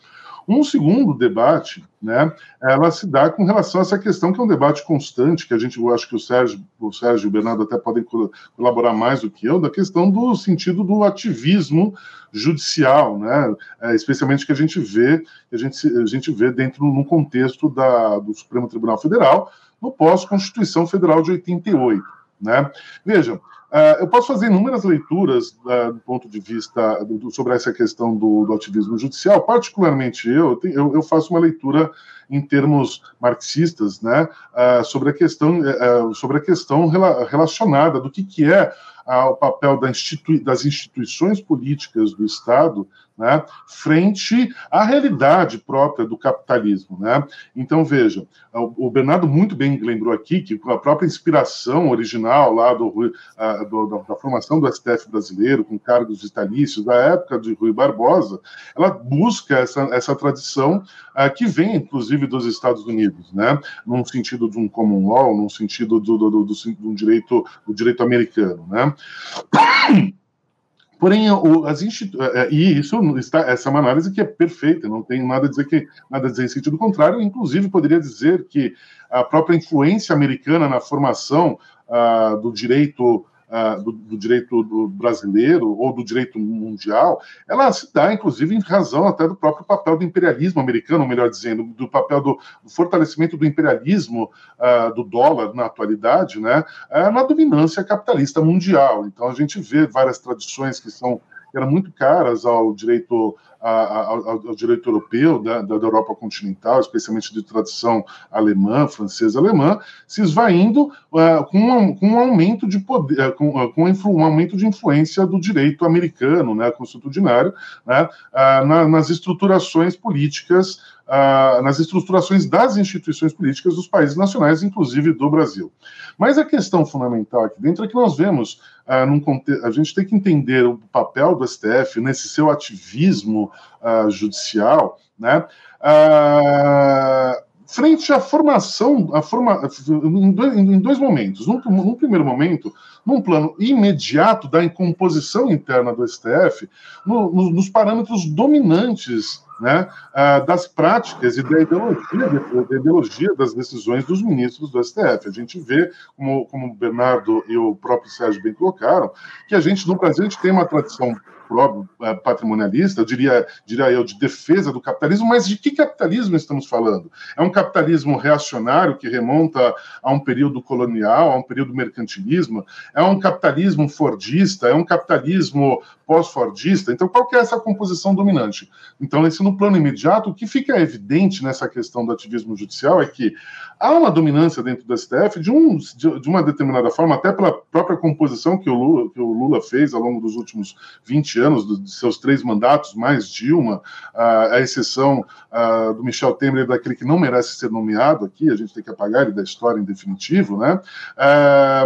Um segundo debate, né, ela se dá com relação a essa questão que é um debate constante, que a gente, eu acho que o Sérgio, o Sérgio e o Bernardo até podem colaborar mais do que eu, da questão do sentido do ativismo judicial, né, é, especialmente que a gente vê, a gente, a gente vê dentro no contexto da, do Supremo Tribunal Federal, no pós-Constituição Federal de 88. Né? Vejam, Uh, eu posso fazer inúmeras leituras uh, do ponto de vista do, sobre essa questão do, do, ativismo judicial, particularmente eu, eu, eu, faço uma leitura em termos marxistas, né, uh, sobre a questão, sobre a questão rela, relacionada do que, que é ao papel da institui das instituições políticas do Estado né, frente à realidade própria do capitalismo. Né? Então, veja, o Bernardo muito bem lembrou aqui que a própria inspiração original lá do, do, da formação do STF brasileiro, com cargos vitalícios, da época de Rui Barbosa, ela busca essa, essa tradição que vem, inclusive, dos Estados Unidos, né? num sentido de um common law, num sentido do, do, do, do, do direito, do direito americano. Né? Porém, o, as institu... É, é, e isso está, essa é uma análise que é perfeita, não tem nada a dizer que nada a dizer em sentido contrário. Inclusive, poderia dizer que a própria influência americana na formação uh, do direito do, do, direito do brasileiro ou do direito mundial, ela se dá, inclusive, em razão até do próprio papel do imperialismo americano, melhor dizendo, do papel do, do fortalecimento do imperialismo uh, do dólar na atualidade, né, uh, na dominância capitalista mundial. Então, a gente vê várias tradições que são eram muito caras ao direito ao, ao, direito europeu da, da, Europa continental, especialmente de tradição alemã, francesa, alemã, se esvaindo uh, com, um, com um aumento de poder, uh, com, uh, com um aumento de influência do direito americano, né, constitucionário, né, na, nas estruturações políticas nas estruturações das instituições políticas dos países nacionais, inclusive do Brasil. Mas a questão fundamental aqui dentro é que nós vemos, uh, num a gente tem que entender o papel do STF nesse seu ativismo uh, judicial, né? Uh, frente à formação, a forma, em, dois, momentos. Num, num, primeiro momento, num plano imediato da incomposição interna do STF, no, no, nos parâmetros dominantes né, das práticas e da ideologia, da ideologia das decisões dos ministros do STF. A gente vê, como, como o Bernardo e o próprio Sérgio bem colocaram, que a gente, no Brasil, a gente tem uma tradição é, patrimonialista, eu diria, diria eu, de defesa do capitalismo, mas de que capitalismo estamos falando? É um capitalismo reacionário que remonta a um período colonial, a um período mercantilismo? É um capitalismo fordista? É um capitalismo pós-fordista? Então, qual que é essa composição dominante? Então, esse no plano imediato, o que fica evidente nessa questão do ativismo judicial é que há uma dominância dentro do STF de, um, de, uma determinada forma, até pela própria composição que o Lula, que o Lula fez ao longo dos últimos 20 anos, de seus três mandatos, mais Dilma, a, exceção do Michel Temer, daquele que não merece ser nomeado aqui, a gente tem que apagar ele da história em definitivo, né?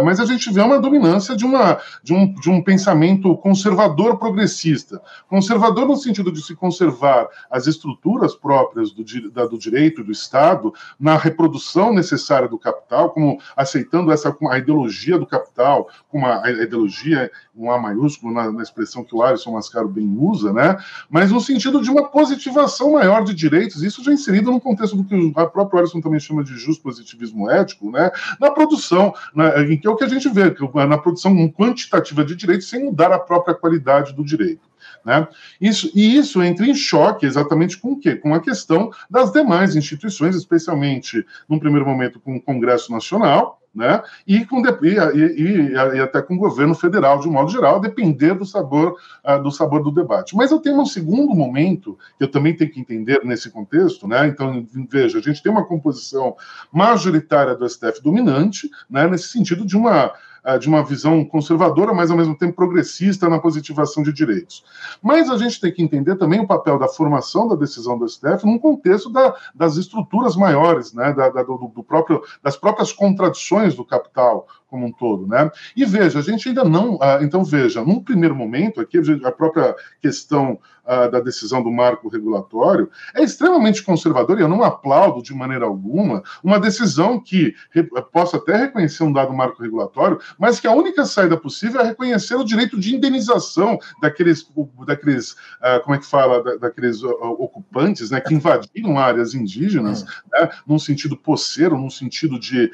mas a gente vê uma dominância de, uma, de, um, de um pensamento conservador progressista. Conservador no sentido de se conservar as estruturas próprias do, da, do direito do Estado na reprodução necessária do capital, como aceitando essa a ideologia do capital, como a, a ideologia, um A maiúsculo na, na expressão que o Alisson Mascaro bem usa, né? mas no sentido de uma positivação maior de direitos, isso já inserido no contexto do que o próprio Alisson também chama de justo positivismo ético, né? na produção, né? em que é o que a gente vê, na produção quantitativa de direitos sem mudar a própria qualidade do direito. Né? Isso, e isso entra em choque exatamente com o quê? Com a questão das demais instituições, especialmente, num primeiro momento, com o Congresso Nacional, né? E, com, e, e, e, até com o governo federal, de um modo geral, a depender do sabor, uh, do sabor do debate. Mas eu tenho um segundo momento que eu também tenho que entender nesse contexto, né? Então, veja, a gente tem uma composição majoritária do STF dominante, né? nesse sentido de uma de uma visão conservadora, mas ao mesmo tempo progressista na positivação de direitos. Mas a gente tem que entender também o papel da formação da decisão do STF num contexto da, das estruturas maiores, né, da, da, do, do, próprio, das próprias contradições do capital como um todo, né? E veja, a gente ainda não, ah, então veja, num primeiro momento aqui a própria questão ah, da decisão do marco regulatório é extremamente conservadora e eu não aplaudo de maneira alguma uma decisão que possa até reconhecer um dado marco regulatório, mas que a única saída possível é reconhecer o direito de indenização daqueles, daqueles ah, como é que fala, daqueles ocupantes, né, que invadiram áreas indígenas, hum. né, num sentido posseiro, num sentido de,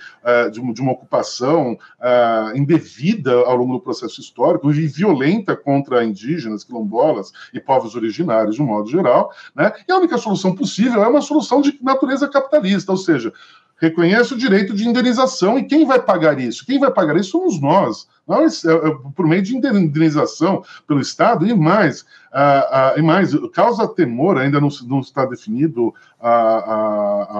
de, de uma ocupação uh, indevida ao longo do processo histórico e violenta contra indígenas, quilombolas e povos originários de um modo geral, né? E a única solução possível é uma solução de natureza capitalista, ou seja, reconhece o direito de indenização e quem vai pagar isso? Quem vai pagar isso somos nós. É, é, por meio de indenização pelo Estado e mais e mais, causa temor, ainda não, não está definido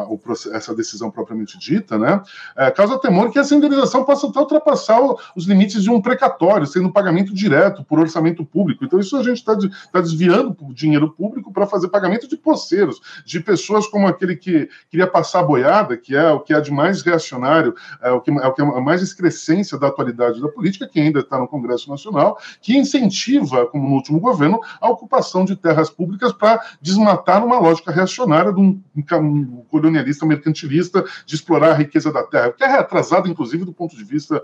o, essa decisão propriamente dita, né? Uh, causa temor que essa indenização possa até ultrapassar os limites de um precatório, sendo pagamento direto por orçamento público. Então, isso a gente está tá desviando dinheiro público para fazer pagamento de poceiros, de pessoas como aquele que queria passar a boiada, que é o que é de mais reacionário, é o que é, o que é a mais excrescência da atualidade da política, que ainda está no Congresso Nacional, que incentiva, como no último governo, a ocupação de terras públicas para desmatar uma lógica reacionária de um, colonialista mercantilista de explorar a riqueza da terra, que é atrasado, inclusive, do ponto de vista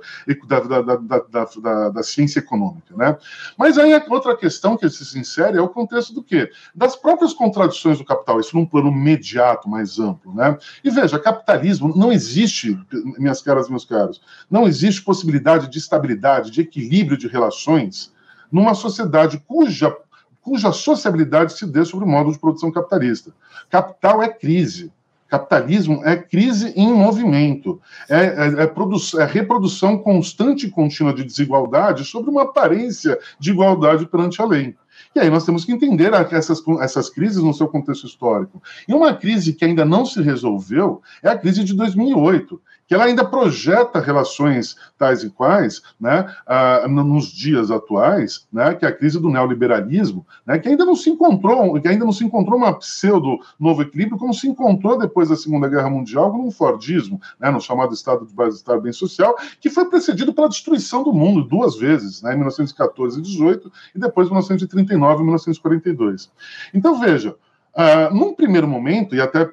da, da, da, da, da ciência econômica. Né? Mas aí outra questão que se insere é o contexto do quê? Das próprias contradições do capital, isso num plano imediato, mais amplo. Né? E veja, capitalismo não existe, minhas caras, meus caros, não existe possibilidade de estabilidade, de equilíbrio de relações numa sociedade cuja, cuja sociabilidade se dê sobre o modo de produção capitalista. Capital é crise. Capitalismo é crise em movimento, é, é, é, é, reprodução constante e contínua de desigualdade sobre uma aparência de igualdade perante a lei. E aí nós temos que entender essas, essas crises no seu contexto histórico. E uma crise que ainda não se resolveu é a crise de 2008, que ela ainda projeta relações tais e quais, né, ah, nos dias atuais, né, que é a crise do neoliberalismo, né, que ainda não se encontrou, que ainda não se encontrou uma pseudo novo equilíbrio, como se encontrou depois da Segunda Guerra Mundial com o Fordismo, né, no chamado Estado de bem-estar bem social, que foi precedido pela destruição do mundo duas vezes, né, em 1914 e 18 e depois em 1939 e 1942. Então veja, Uh, num primeiro momento, e até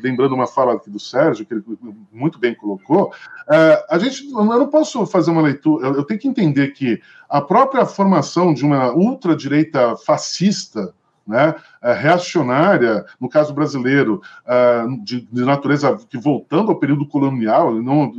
lembrando uma fala aqui do Sérgio, que ele muito bem colocou, uh, a gente, eu não posso fazer uma leitura, eu, tenho que entender que a própria formação de uma ultradireita fascista, né, reacionária, no caso brasileiro, é, de, natureza que voltando ao período colonial, não,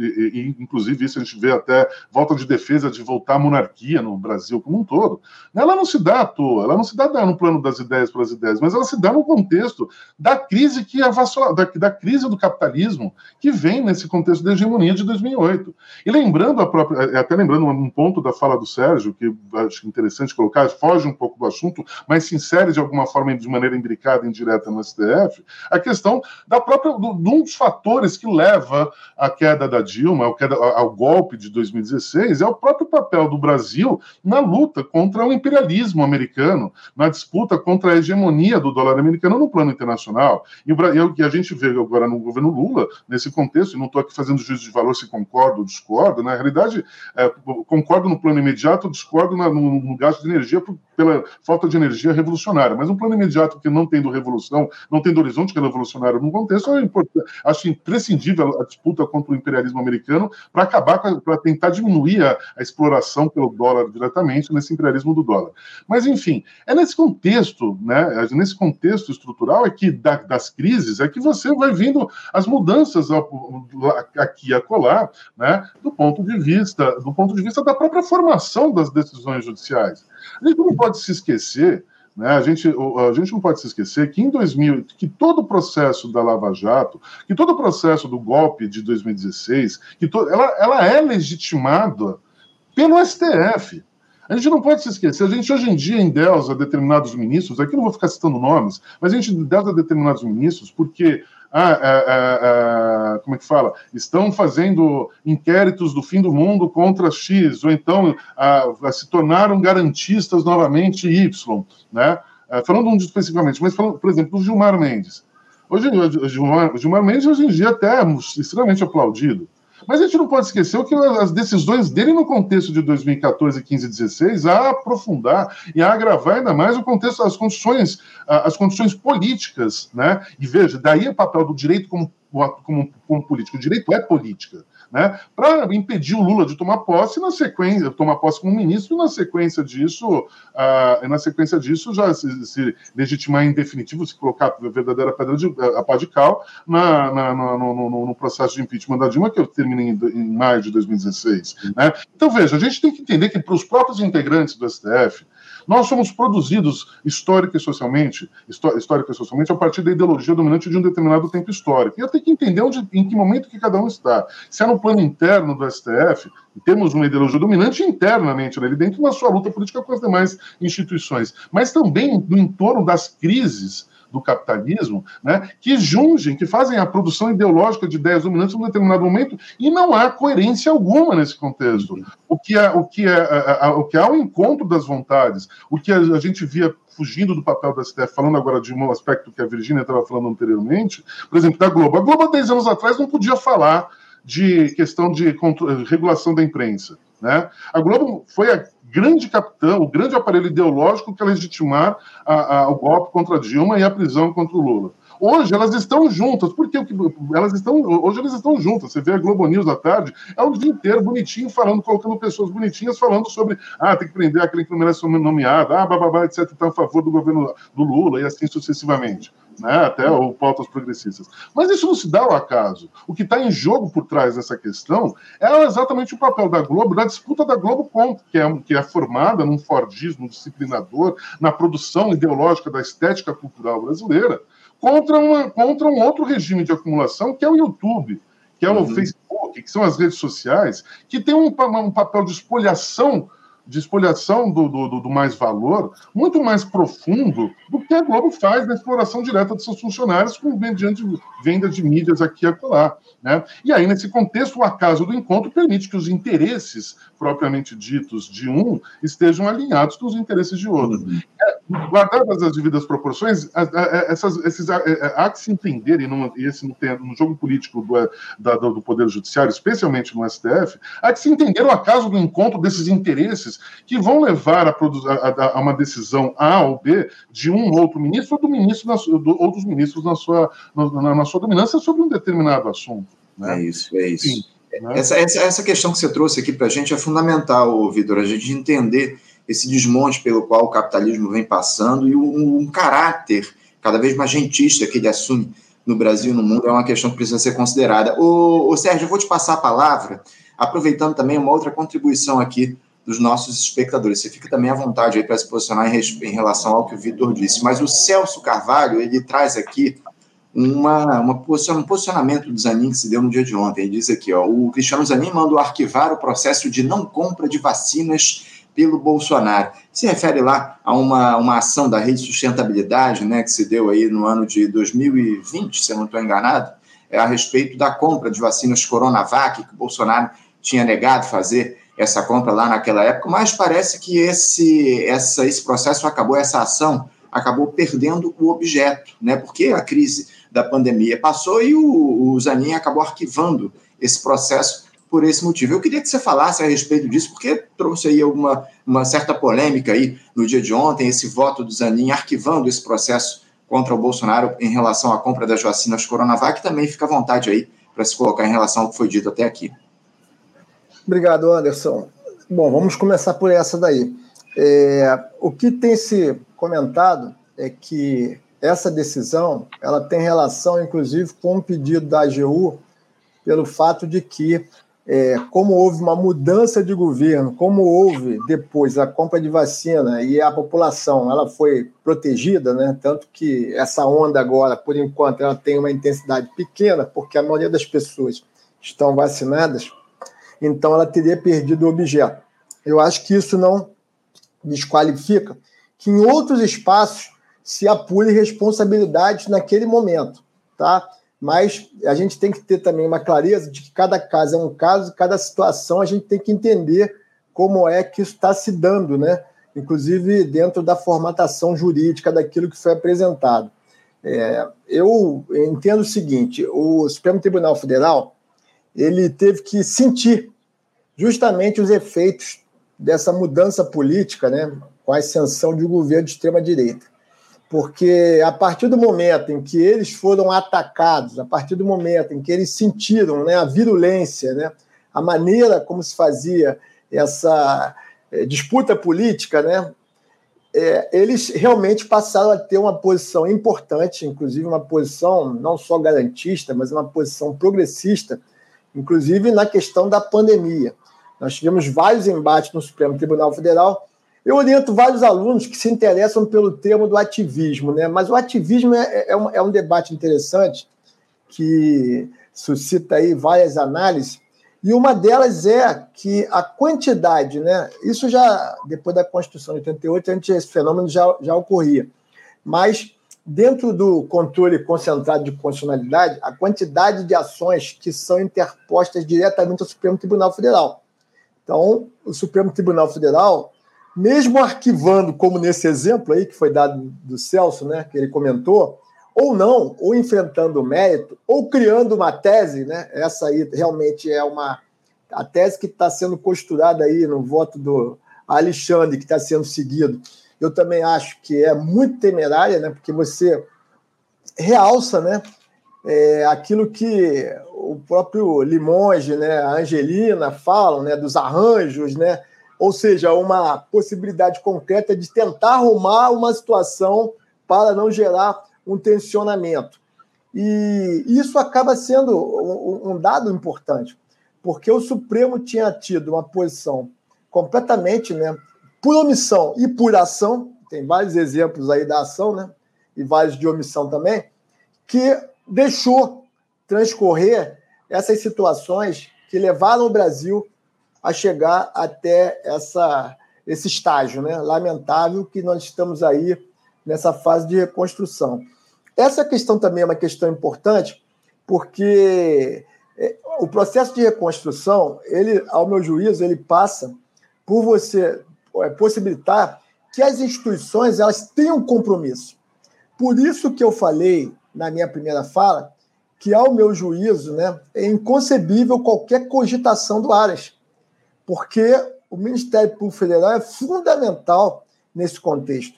inclusive isso a gente vê até volta de defesa de voltar à monarquia no Brasil como um todo, ela não se dá à toa, ela não se dá no plano das ideias para as ideias, mas ela se dá no contexto da crise que avassola, da, da crise do capitalismo que vem nesse contexto da hegemonia de 2008. E lembrando a própria, é, até lembrando um ponto da fala do Sérgio, que acho interessante colocar, foge um pouco do assunto, mas se insere de alguma forma de maneira imbricada, indireta no STF, a questão da própria, do, de um dos fatores que leva à queda da Dilma, ao, queda, ao golpe de 2016, é o próprio papel do Brasil na luta contra o imperialismo americano, na disputa contra a hegemonia do dólar americano no plano internacional. E o que a gente vê agora no governo Lula, nesse contexto, e não estou aqui fazendo juízo de valor se concordo ou discordo, na realidade, é, concordo no plano imediato, discordo na, no, no gasto de energia por, pela falta de energia revolucionária, mas um plano imediato que não tendo revolução, não tendo horizonte revolucionário no contexto, é acho imprescindível a disputa contra o imperialismo americano para acabar, para tentar diminuir a, a, exploração pelo dólar diretamente, nesse imperialismo do dólar. Mas, enfim, é nesse contexto, né, nesse contexto estrutural é que da, das crises é que você vai vendo as mudanças aqui e acolá, né, do ponto de vista, do ponto de vista da própria formação das decisões judiciais. A gente não pode se esquecer né? A, gente, a gente não pode se esquecer que em 2000, que todo o processo da Lava Jato, que todo o processo do golpe de 2016, que to, ela, ela é legitimada pelo STF. A gente não pode se esquecer, a gente hoje em dia endeusa determinados ministros, aqui não vou ficar citando nomes, mas a gente endeusa determinados ministros porque ah, é, como é que fala? Estão fazendo inquéritos do fim do mundo contra X, ou então ah, se tornaram garantistas novamente Y, né? Ah, falando um especificamente, mas falando, por exemplo, do Gilmar Mendes. Hoje, Gilmar, Gilmar Mendes hoje em dia até é extremamente aplaudido. Mas a gente não pode esquecer que as decisões dele no contexto de 2014, 15 e 16 a aprofundar e a agravar ainda mais o contexto das condições, as condições políticas, né? E veja, daí o papel do direito como, como, como político. O direito é política né, para impedir o Lula de tomar posse, na sequência, tomar posse como ministro, e na sequência disso, uh, na sequência disso, já se, se, legitimar em definitivo, se colocar a verdadeira pedra de a pá de cal na, na, na no, no, processo de impeachment da Dilma, que termina em, em maio de 2016. Né? Então, veja, a gente tem que entender que para os próprios integrantes do STF, Nós somos produzidos histórica e socialmente, histórica e socialmente a partir da ideologia dominante de um determinado tempo histórico. E eu tenho que entender onde, em que momento que cada um está. Se é no plano interno do STF, temos uma ideologia dominante internamente ali dentro na sua luta política com as demais instituições, mas também no entorno das crises do capitalismo, né, que jungem, que fazem a produção ideológica de ideias dominantes em um determinado momento, e não há coerência alguma nesse contexto. O que é, o que é, o que há o encontro das vontades, o que a, gente via fugindo do papel da STF, falando agora de um aspecto que a Virgínia estava falando anteriormente, por exemplo, da Globo. A Globo, há 10 anos atrás, não podia falar de questão de regulação da imprensa. Né? A Globo foi grande capitã, o grande aparelho ideológico que legitimar a, a, o golpe contra Dilma e a prisão contra o Lula. Hoje elas estão juntas, porque elas estão, hoje elas estão juntas. Você vê a Globo News à tarde, é o dia inteiro bonitinho falando, colocando pessoas bonitinhas falando sobre ah, tem que prender aquele que não merece ser nomeado, ah, bababá, etc, está a favor do governo do Lula e assim sucessivamente né, até ou pautas progressistas. Mas isso não se dá ao acaso. O que está em jogo por trás dessa questão é exatamente o papel da Globo, da disputa da Globo com, que é, que é formada num fordismo disciplinador, na produção ideológica da estética cultural brasileira, contra, uma, contra um outro regime de acumulação, que é o YouTube, que é o uhum. Facebook, que são as redes sociais, que tem um, um papel de espoliação de espoliação do, do, do, mais valor muito mais profundo do que a Globo faz na exploração direta de seus funcionários com mediante venda de mídias aqui e acolá. Né? E aí, nesse contexto, o acaso do encontro permite que os interesses propriamente ditos de um estejam alinhados com os interesses de outro. Uhum. É, guardadas as devidas proporções, essas, esses, há que se entender, e, não, e esse no jogo político do, da, do Poder Judiciário, especialmente no STF, há que se entender o acaso do encontro desses interesses que vão levar a, a, a uma decisão A ou B de um ou outro ministro ou do ministro na, do, ou dos ministros na sua, na, na sua dominância sobre um determinado assunto. Né? É isso, é isso. Enfim, né? essa, essa, essa questão que você trouxe aqui para a gente é fundamental, Vitor, a gente entender esse desmonte pelo qual o capitalismo vem passando e um, um caráter cada vez mais gentista que ele assume no Brasil e no mundo é uma questão que precisa ser considerada. O, o Sérgio, eu vou te passar a palavra, aproveitando também uma outra contribuição aqui dos nossos espectadores. Você fica também à vontade aí para se posicionar em, em, relação ao que o Vitor disse. Mas o Celso Carvalho, ele traz aqui uma, uma um posicionamento do Zanin que se deu no dia de ontem. Ele diz aqui, ó, o Cristiano Zanin mandou arquivar o processo de não compra de vacinas pelo Bolsonaro. Se refere lá a uma, uma ação da Rede Sustentabilidade, né, que se deu aí no ano de 2020, se eu não estou enganado, é a respeito da compra de vacinas Coronavac, que o Bolsonaro tinha negado fazer essa compra lá naquela época, mas parece que esse, essa, esse processo acabou, essa ação acabou perdendo o objeto, né, porque a crise da pandemia passou e o, o Zanin acabou arquivando esse processo por esse motivo. Eu queria que você falasse a respeito disso, porque trouxe aí alguma uma certa polêmica aí no dia de ontem, esse voto do Zanin arquivando esse processo contra o Bolsonaro em relação à compra das vacinas Coronavac, também fica à vontade aí para se colocar em relação ao que foi dito até aqui. Obrigado, Anderson. Bom, vamos começar por essa daí. É, o que tem se comentado é que essa decisão ela tem relação, inclusive, com o um pedido da AGU pelo fato de que é, como houve uma mudança de governo, como houve depois a compra de vacina e a população ela foi protegida, né? tanto que essa onda agora, por enquanto, ela tem uma intensidade pequena, porque a maioria das pessoas estão vacinadas, então ela teria perdido o objeto. Eu acho que isso não desqualifica que em outros espaços se apure responsabilidade naquele momento, tá? Mas a gente tem que ter também uma clareza de que cada caso é um caso, cada situação a gente tem que entender como é que isso está se dando, né? inclusive dentro da formatação jurídica daquilo que foi apresentado. É, eu entendo o seguinte: o Supremo Tribunal Federal ele teve que sentir justamente os efeitos dessa mudança política, né, com a ascensão de um governo de extrema direita porque a partir do momento em que eles foram atacados, a partir do momento em que eles sentiram né, a virulência, né, a maneira como se fazia essa é, disputa política, né, é, eles realmente passaram a ter uma posição importante, inclusive uma posição não só garantista, mas uma posição progressista, inclusive na questão da pandemia. Nós tivemos vários embates no Supremo Tribunal Federal Eu oriento vários alunos que se interessam pelo termo do ativismo, né? mas o ativismo é, é, um, é um debate interessante que suscita aí várias análises, e uma delas é que a quantidade, né? Isso já, depois da Constituição de 88, antes esse fenômeno já, já ocorria. Mas, dentro do controle concentrado de constitucionalidade, a quantidade de ações que são interpostas diretamente ao Supremo Tribunal Federal. Então, o Supremo Tribunal Federal, mesmo arquivando, como nesse exemplo aí que foi dado do Celso, né, que ele comentou, ou não, ou enfrentando o mérito, ou criando uma tese, né? Essa aí realmente é uma a tese que está sendo costurada aí no voto do Alexandre, que está sendo seguido. Eu também acho que é muito temerária, né? Porque você realça, né? É, aquilo que o próprio Limonge, né, a Angelina falam, né, dos arranjos, né? Ou seja, uma possibilidade concreta de tentar arrumar uma situação para não gerar um tensionamento. E isso acaba sendo um dado importante, porque o Supremo tinha tido uma posição completamente, né, por omissão e por ação, tem vários exemplos aí da ação, né, e vários de omissão também, que deixou transcorrer essas situações que levaram o Brasil a chegar até essa, esse estágio, né, lamentável que nós estamos aí nessa fase de reconstrução. Essa questão também é uma questão importante, porque é, o processo de reconstrução, ele, ao meu juízo, ele passa por você é, possibilitar que as instituições elas tenham compromisso. Por isso que eu falei na minha primeira fala que, ao meu juízo, né, é inconcebível qualquer cogitação do Aras, porque o Ministério Público Federal é fundamental nesse contexto.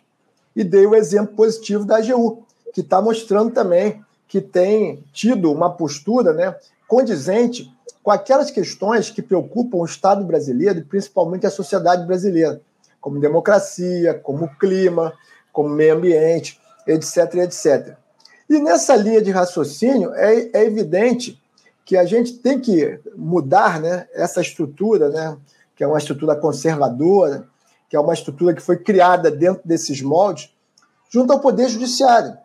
E dei o exemplo positivo da AGU que está mostrando também que tem tido uma postura né, condizente com aquelas questões que preocupam o Estado brasileiro e principalmente a sociedade brasileira, como democracia, como clima, como meio ambiente, etc, etc. E nessa linha de raciocínio, é, é evidente que a gente tem que mudar né, essa estrutura, né, que é uma estrutura conservadora, que é uma estrutura que foi criada dentro desses moldes, junto ao Poder Judiciário.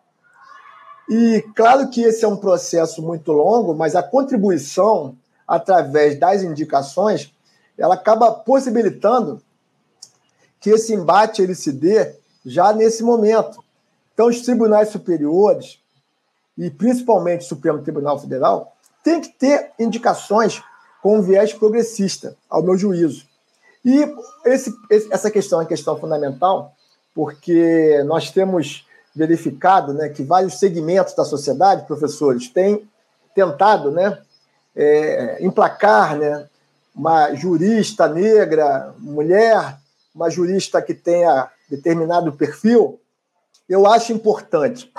E claro que esse é um processo muito longo, mas a contribuição através das indicações, ela acaba possibilitando que esse embate ele se dê já nesse momento. Então, os tribunais superiores, e principalmente o Supremo Tribunal Federal, tem que ter indicações com viés progressista, ao meu juízo. E esse, essa questão é uma questão fundamental, porque nós temos verificado né, que vários segmentos da sociedade, professores, têm tentado né, é, emplacar né, uma jurista negra, mulher, uma jurista que tenha determinado perfil, eu acho importante.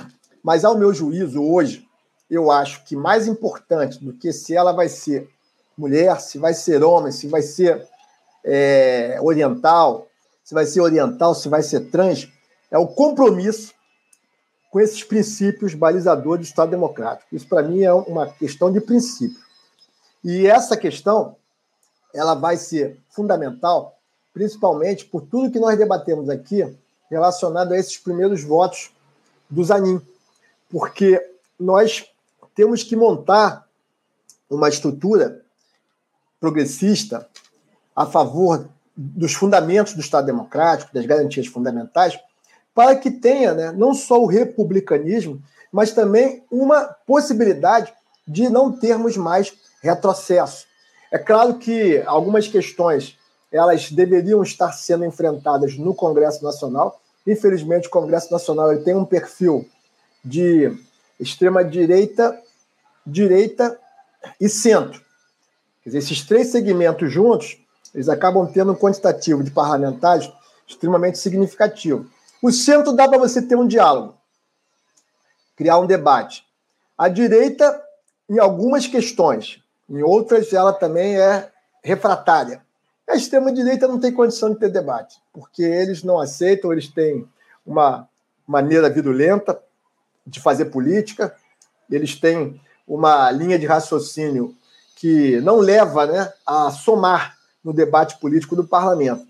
Mas, ao meu juízo, hoje, eu acho que mais importante do que se ela vai ser mulher, se vai ser homem, se vai ser é, oriental, se vai ser oriental, se vai ser trans, é o compromisso com esses princípios balizadores do Estado Democrático. Isso, para mim, é uma questão de princípio. E essa questão ela vai ser fundamental, principalmente por tudo que nós debatemos aqui relacionado a esses primeiros votos do Zanin. Porque nós temos que montar uma estrutura progressista a favor dos fundamentos do Estado Democrático, das garantias fundamentais, para que tenha né, não só o republicanismo, mas também uma possibilidade de não termos mais retrocesso. É claro que algumas questões elas deveriam estar sendo enfrentadas no Congresso Nacional. Infelizmente, o Congresso Nacional ele tem um perfil de extrema direita, direita e centro. Quer dizer, esses três segmentos juntos, eles acabam tendo um quantitativo de parlamentares extremamente significativo. O centro dá para você ter um diálogo, criar um debate. A direita, em algumas questões, em outras, ela também é refratária. A extrema-direita não tem condição de ter debate, porque eles não aceitam, eles têm uma maneira virulenta de fazer política, eles têm uma linha de raciocínio que não leva né, a somar no debate político do parlamento.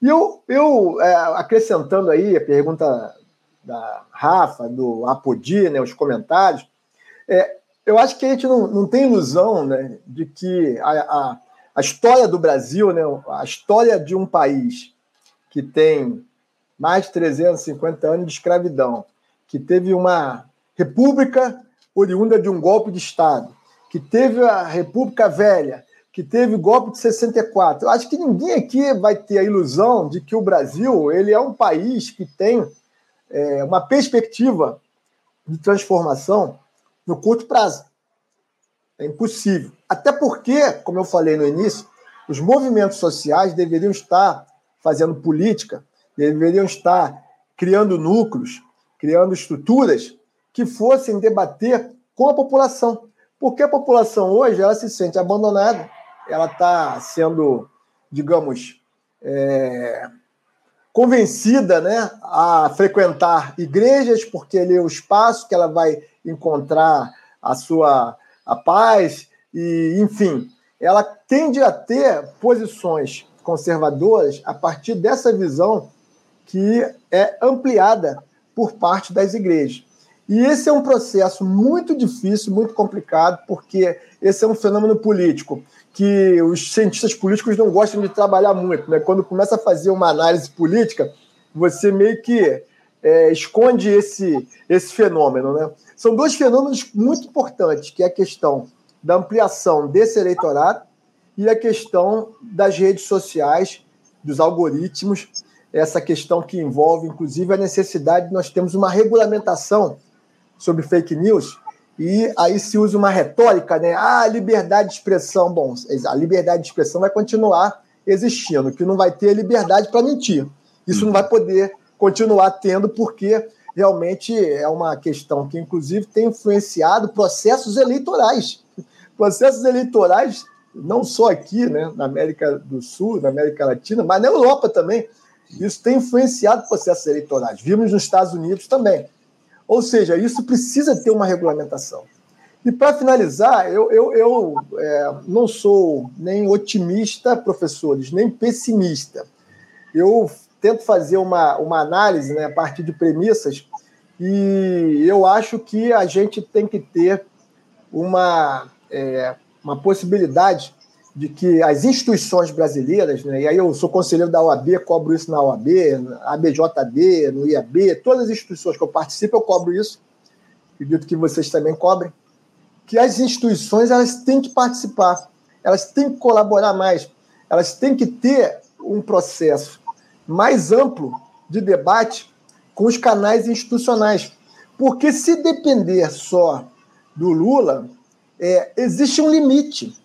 E eu, eu é, acrescentando aí a pergunta da Rafa, do Apodi, né, os comentários, é, eu acho que a gente não, não tem ilusão né, de que a, a, a história do Brasil, né, a história de um país que tem mais de 350 anos de escravidão, que teve uma república oriunda de um golpe de Estado, que teve a República Velha, que teve golpe de 64. Eu acho que ninguém aqui vai ter a ilusão de que o Brasil ele é um país que tem é, uma perspectiva de transformação no curto prazo. É impossível. Até porque, como eu falei no início, os movimentos sociais deveriam estar fazendo política, deveriam estar criando núcleos, criando estruturas que fossem debater com a população. Porque a população hoje ela se sente abandonada, ela está sendo, digamos, é, convencida né, a frequentar igrejas, porque ali é o espaço que ela vai encontrar a sua a paz, e enfim, ela tende a ter posições conservadoras a partir dessa visão que é ampliada por parte das igrejas. E esse é um processo muito difícil, muito complicado, porque esse é um fenômeno político que os cientistas políticos não gostam de trabalhar muito. Né? Quando começa a fazer uma análise política, você meio que é, esconde esse, esse fenômeno. Né? São dois fenômenos muito importantes, que é a questão da ampliação desse eleitorado e a questão das redes sociais, dos algoritmos, essa questão que envolve, inclusive, a necessidade de nós termos uma regulamentação sobre fake news, e aí se usa uma retórica, né? Ah, liberdade de expressão. Bom, a liberdade de expressão vai continuar existindo, que não vai ter liberdade para mentir. Isso não vai poder continuar tendo, porque realmente é uma questão que, inclusive, tem influenciado processos eleitorais. Processos eleitorais, não só aqui, né, na América do Sul, na América Latina, mas na Europa também. Isso tem influenciado processos eleitorais. Vimos nos Estados Unidos também. Ou seja, isso precisa ter uma regulamentação. E para finalizar, eu, eu, eu é, não sou nem otimista, professores, nem pessimista. Eu tento fazer uma, uma análise né, a partir de premissas e eu acho que a gente tem que ter uma, é, uma possibilidade de que as instituições brasileiras, né, e aí eu sou conselheiro da OAB, cobro isso na OAB, na ABJD, no IAB, todas as instituições que eu participo, eu cobro isso. Acredito que vocês também cobrem. Que as instituições elas têm que participar, elas têm que colaborar mais, elas têm que ter um processo mais amplo de debate com os canais institucionais. Porque se depender só do Lula, é, existe um limite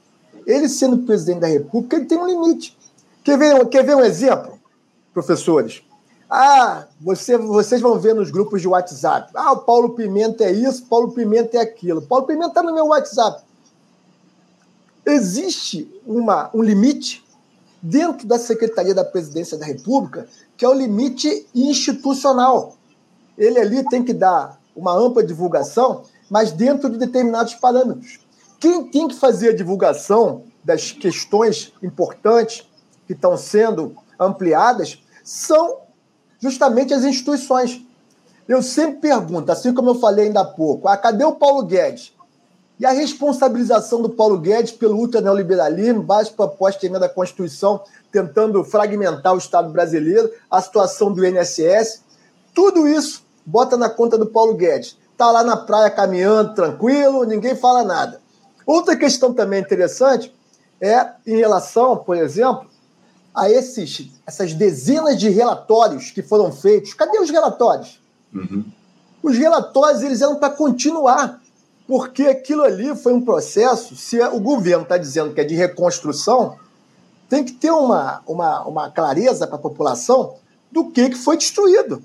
ele sendo presidente da República, ele tem um limite. Quer ver, quer ver um exemplo, professores? Ah, você, vocês vão ver nos grupos de WhatsApp. Ah, o Paulo Pimenta é isso, Paulo Pimenta é aquilo. Paulo Pimenta está no meu WhatsApp. Existe uma, um limite dentro da Secretaria da Presidência da República, que é o limite institucional. Ele ali tem que dar uma ampla divulgação, mas dentro de determinados parâmetros. Quem tem que fazer a divulgação das questões importantes que estão sendo ampliadas são justamente as instituições. Eu sempre pergunto, assim como eu falei ainda há pouco, ah, cadê o Paulo Guedes? E a responsabilização do Paulo Guedes pelo ultraneoliberalismo, base proposta emenda da Constituição, tentando fragmentar o Estado brasileiro, a situação do INSS, tudo isso bota na conta do Paulo Guedes. Está lá na praia caminhando, tranquilo, ninguém fala nada. Outra questão também interessante é em relação, por exemplo, a esses, essas dezenas de relatórios que foram feitos. Cadê os relatórios? Uhum. Os relatórios eles eram para continuar, porque aquilo ali foi um processo. Se o governo está dizendo que é de reconstrução, tem que ter uma, uma, uma clareza para a população do que, que foi destruído.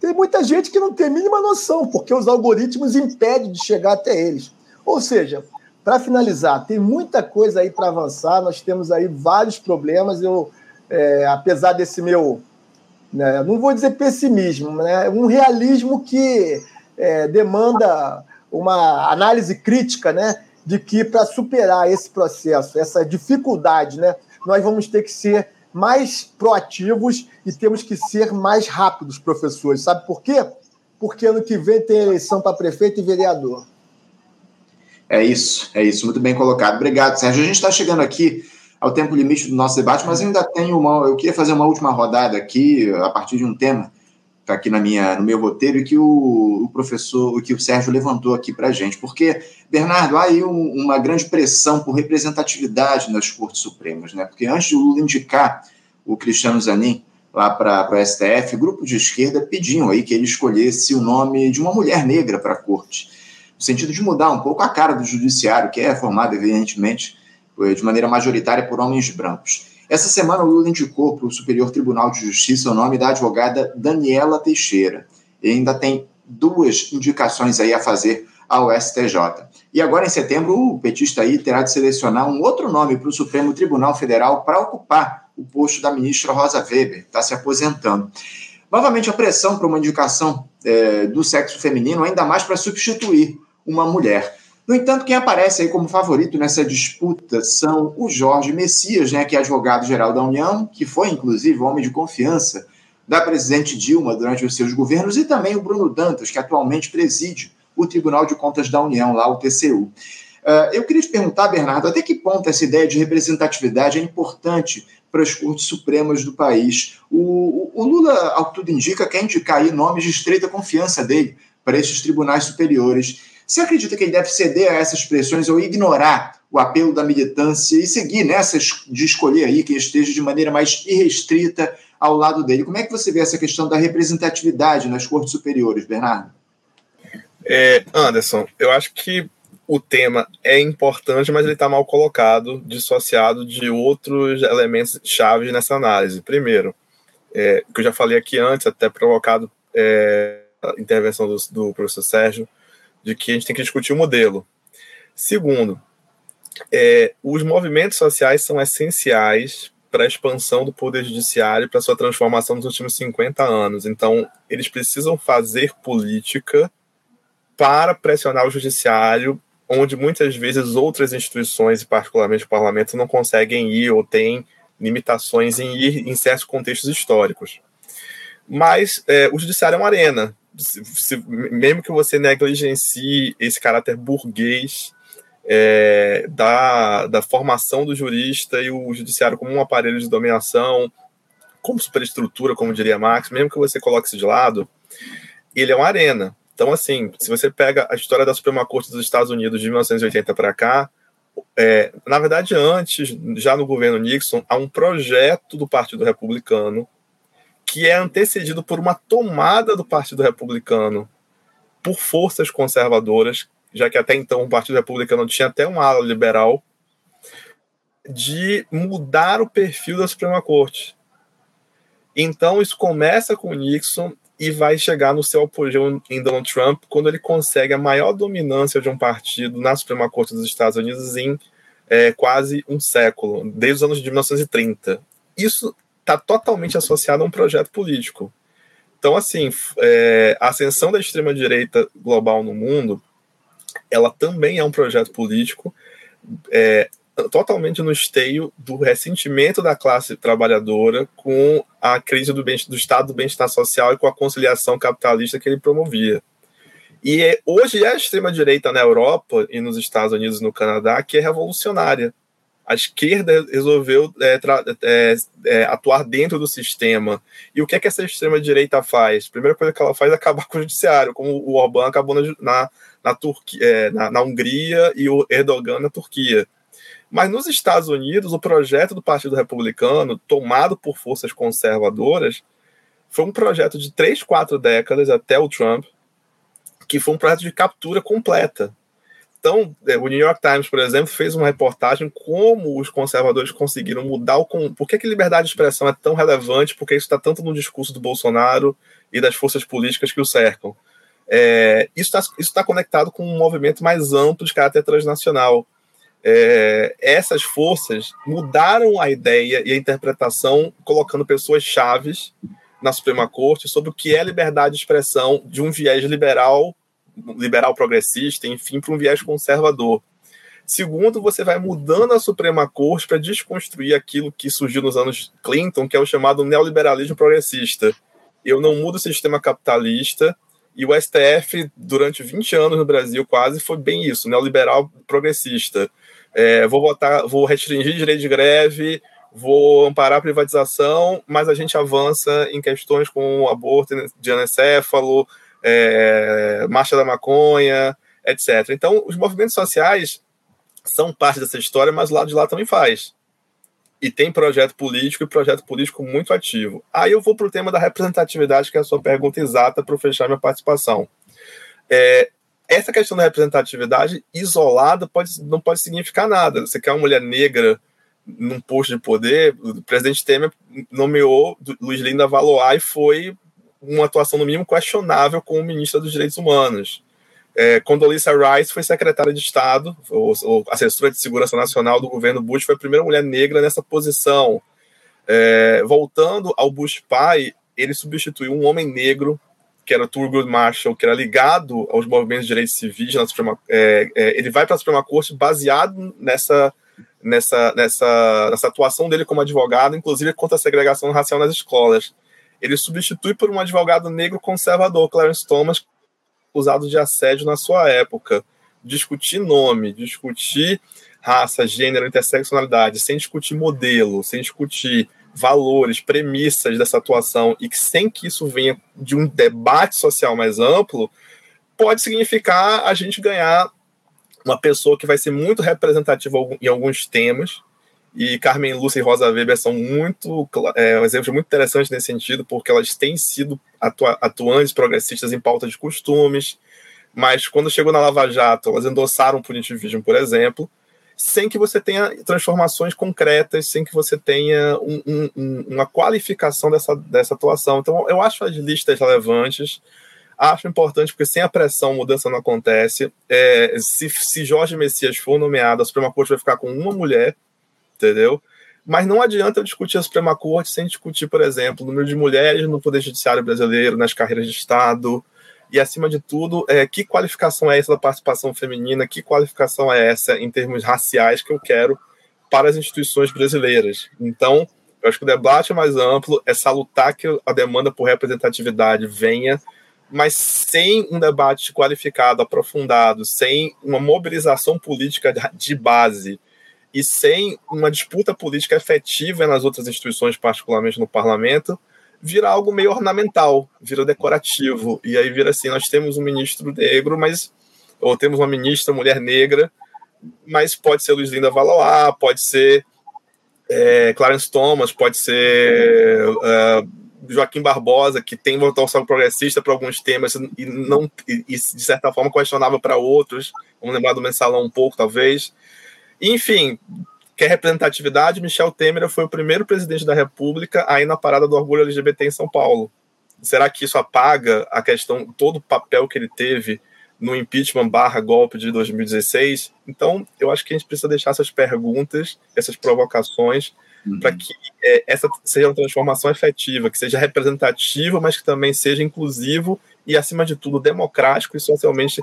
Tem muita gente que não tem a mínima noção, porque os algoritmos impedem de chegar até eles. Ou seja, para finalizar, tem muita coisa aí para avançar, nós temos aí vários problemas. Eu, é, apesar desse meu, né, não vou dizer pessimismo, né, um realismo que é, demanda uma análise crítica, né, de que para superar esse processo, essa dificuldade, né, nós vamos ter que ser mais proativos e temos que ser mais rápidos, professores. Sabe por quê? Porque ano que vem tem eleição para prefeito e vereador. É isso, é isso, muito bem colocado. Obrigado, Sérgio. A gente está chegando aqui ao tempo limite do nosso debate, mas ainda tenho uma. Eu queria fazer uma última rodada aqui, a partir de um tema está aqui na minha, no meu roteiro e que o, o professor, que o Sérgio levantou aqui para a gente. Porque, Bernardo, há aí um, uma grande pressão por representatividade nas Cortes Supremas, né? Porque antes de Lula indicar o Cristiano Zanin lá para o STF, o grupo de esquerda pediam aí que ele escolhesse o nome de uma mulher negra para a corte, no sentido de mudar um pouco a cara do judiciário, que é formado, evidentemente, de maneira majoritária por homens brancos. Essa semana, o Lula indicou para o Superior Tribunal de Justiça o nome da advogada Daniela Teixeira. E ainda tem duas indicações aí a fazer ao STJ. E agora, em setembro, o petista aí terá de selecionar um outro nome para o Supremo Tribunal Federal para ocupar o posto da ministra Rosa Weber, está se aposentando. Novamente, a pressão para uma indicação é, do sexo feminino, ainda mais para substituir uma mulher. No entanto, quem aparece aí como favorito nessa disputa são o Jorge Messias, né, que é advogado-geral da União, que foi, inclusive, homem de confiança da presidente Dilma durante os seus governos, e também o Bruno Dantas, que atualmente preside o Tribunal de Contas da União, lá o TCU. Uh, ah, eu queria te perguntar, Bernardo, até que ponto essa ideia de representatividade é importante para as cortes supremas do país? O, o, o Lula, ao que tudo indica, quer indicar aí nomes de estreita confiança dele para esses tribunais superiores. Você acredita que ele deve ceder a essas pressões ou ignorar o apelo da militância e seguir nessas de escolher aí quem esteja de maneira mais irrestrita ao lado dele? Como é que você vê essa questão da representatividade nas cortes superiores, Bernardo? É, Anderson, eu acho que o tema é importante, mas ele está mal colocado, dissociado de outros elementos chaves nessa análise. Primeiro, é, que eu já falei aqui antes, até provocado é, a intervenção do, do professor Sérgio, de que a gente tem que discutir o modelo. Segundo, é, os movimentos sociais são essenciais para a expansão do poder judiciário, para sua transformação nos últimos 50 anos. Então, eles precisam fazer política para pressionar o judiciário, onde muitas vezes outras instituições, e particularmente o parlamento, não conseguem ir ou têm limitações em ir em certos contextos históricos. Mas é, o judiciário é uma arena, se, mesmo que você negligencie esse caráter burguês é, da, da formação do jurista e o judiciário como um aparelho de dominação, como superestrutura, como diria Marx, mesmo que você coloque isso de lado, ele é uma arena. Então, assim, se você pega a história da Suprema Corte dos Estados Unidos de 1980 para cá, é, na verdade, antes, já no governo Nixon, há um projeto do Partido Republicano que é antecedido por uma tomada do Partido Republicano por forças conservadoras, já que até então o Partido Republicano tinha até uma ala liberal, de mudar o perfil da Suprema Corte. Então isso começa com Nixon e vai chegar no seu apogeu em Donald Trump quando ele consegue a maior dominância de um partido na Suprema Corte dos Estados Unidos em é, quase um século, desde os anos de 1930. Isso está totalmente associado a um projeto político. Então, assim, é, a ascensão da extrema-direita global no mundo, ela também é um projeto político, é, totalmente no esteio do ressentimento da classe trabalhadora com a crise do, bem, do estado do bem-estar social e com a conciliação capitalista que ele promovia. E é, hoje é a extrema-direita na Europa e nos Estados Unidos e no Canadá que é revolucionária a esquerda resolveu é, é, é, atuar dentro do sistema. E o que é que essa extrema-direita faz? A primeira coisa que ela faz é acabar com o judiciário, como o Orbán acabou na, na, na, Turquia, é, na, na Hungria e o Erdogan na Turquia. Mas nos Estados Unidos, o projeto do Partido Republicano, tomado por forças conservadoras, foi um projeto de três, quatro décadas até o Trump, que foi um projeto de captura completa então, é, o New York Times, por exemplo, fez uma reportagem como os conservadores conseguiram mudar o. Por que, que liberdade de expressão é tão relevante? Porque isso está tanto no discurso do Bolsonaro e das forças políticas que o cercam. É, isso está tá conectado com um movimento mais amplo de caráter transnacional. É, essas forças mudaram a ideia e a interpretação, colocando pessoas chaves na Suprema Corte sobre o que é liberdade de expressão de um viés liberal liberal progressista, enfim, para um viés conservador. Segundo, você vai mudando a Suprema Corte para desconstruir aquilo que surgiu nos anos Clinton, que é o chamado neoliberalismo progressista. Eu não mudo o sistema capitalista, e o STF, durante 20 anos no Brasil, quase foi bem isso, neoliberal progressista. É, vou votar, vou restringir direito de greve, vou amparar a privatização, mas a gente avança em questões como aborto de anencéfalo, é, marcha da maconha, etc. Então, os movimentos sociais são parte dessa história, mas o lado de lá também faz. E tem projeto político e projeto político muito ativo. Aí eu vou para o tema da representatividade, que é a sua pergunta exata para fechar minha participação. É, essa questão da representatividade isolada pode, não pode significar nada. Você quer uma mulher negra num posto de poder, o presidente Temer nomeou Luiz Linda Valois e foi uma atuação, no mínimo, questionável como ministra dos Direitos Humanos. É, Condoleezza Rice foi secretária de Estado, ou, ou, assessora de segurança nacional do governo Bush, foi a primeira mulher negra nessa posição. É, voltando ao Bush pai, ele substituiu um homem negro, que era Thurgood Marshall, que era ligado aos movimentos de direitos civis Suprema, é, é ele vai para a Suprema Corte baseado nessa, nessa, nessa, nessa atuação dele como advogado, inclusive contra a segregação racial nas escolas. Ele substitui por um advogado negro conservador, Clarence Thomas, acusado de assédio na sua época. Discutir nome, discutir raça, gênero, interseccionalidade, sem discutir modelo, sem discutir valores, premissas dessa atuação e que sem que isso venha de um debate social mais amplo, pode significar a gente ganhar uma pessoa que vai ser muito representativa em alguns temas. E Carmen Lúcia e Rosa Weber são muito é, um exemplo muito interessante nesse sentido, porque elas têm sido atua atuantes progressistas em pauta de costumes, mas quando chegou na Lava Jato, elas endossaram o punitivismo, por exemplo, sem que você tenha transformações concretas, sem que você tenha um, um, uma qualificação dessa, dessa atuação. Então, eu acho as listas relevantes, acho importante, porque sem a pressão, mudança não acontece. É, se, se Jorge Messias for nomeado, a Suprema Corte vai ficar com uma mulher, entendeu? Mas não adianta eu discutir a Suprema Corte sem discutir, por exemplo, o número de mulheres no Poder Judiciário brasileiro, nas carreiras de Estado, e, acima de tudo, é, que qualificação é essa da participação feminina, que qualificação é essa em termos raciais que eu quero para as instituições brasileiras. Então, eu acho que o debate é mais amplo, é salutar que a demanda por representatividade venha, mas sem um debate qualificado, aprofundado, sem uma mobilização política de base e sem uma disputa política efetiva nas outras instituições, particularmente no parlamento, vira algo meio ornamental, vira decorativo. E aí vira assim: nós temos um ministro negro, mas. Ou temos uma ministra mulher negra, mas pode ser Luiz Linda Valois, pode ser é, Clarence Thomas, pode ser uh, Joaquim Barbosa, que tem votação progressista para alguns temas e não e, de certa forma questionável para outros. Vamos lembrar do mensalão um pouco, talvez. Enfim, quer representatividade, Michel Temer foi o primeiro presidente da República aí na parada do orgulho LGBT em São Paulo. Será que isso apaga a questão, todo o papel que ele teve no impeachment barra golpe de 2016? Então, eu acho que a gente precisa deixar essas perguntas, essas provocações, uhum. para que é, essa seja uma transformação efetiva, que seja representativa, mas que também seja inclusivo e, acima de tudo, democrático e socialmente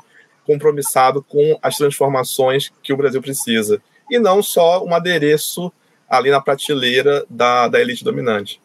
compromissado com as transformações que o Brasil precisa e não só um adereço ali na prateleira da, da elite dominante.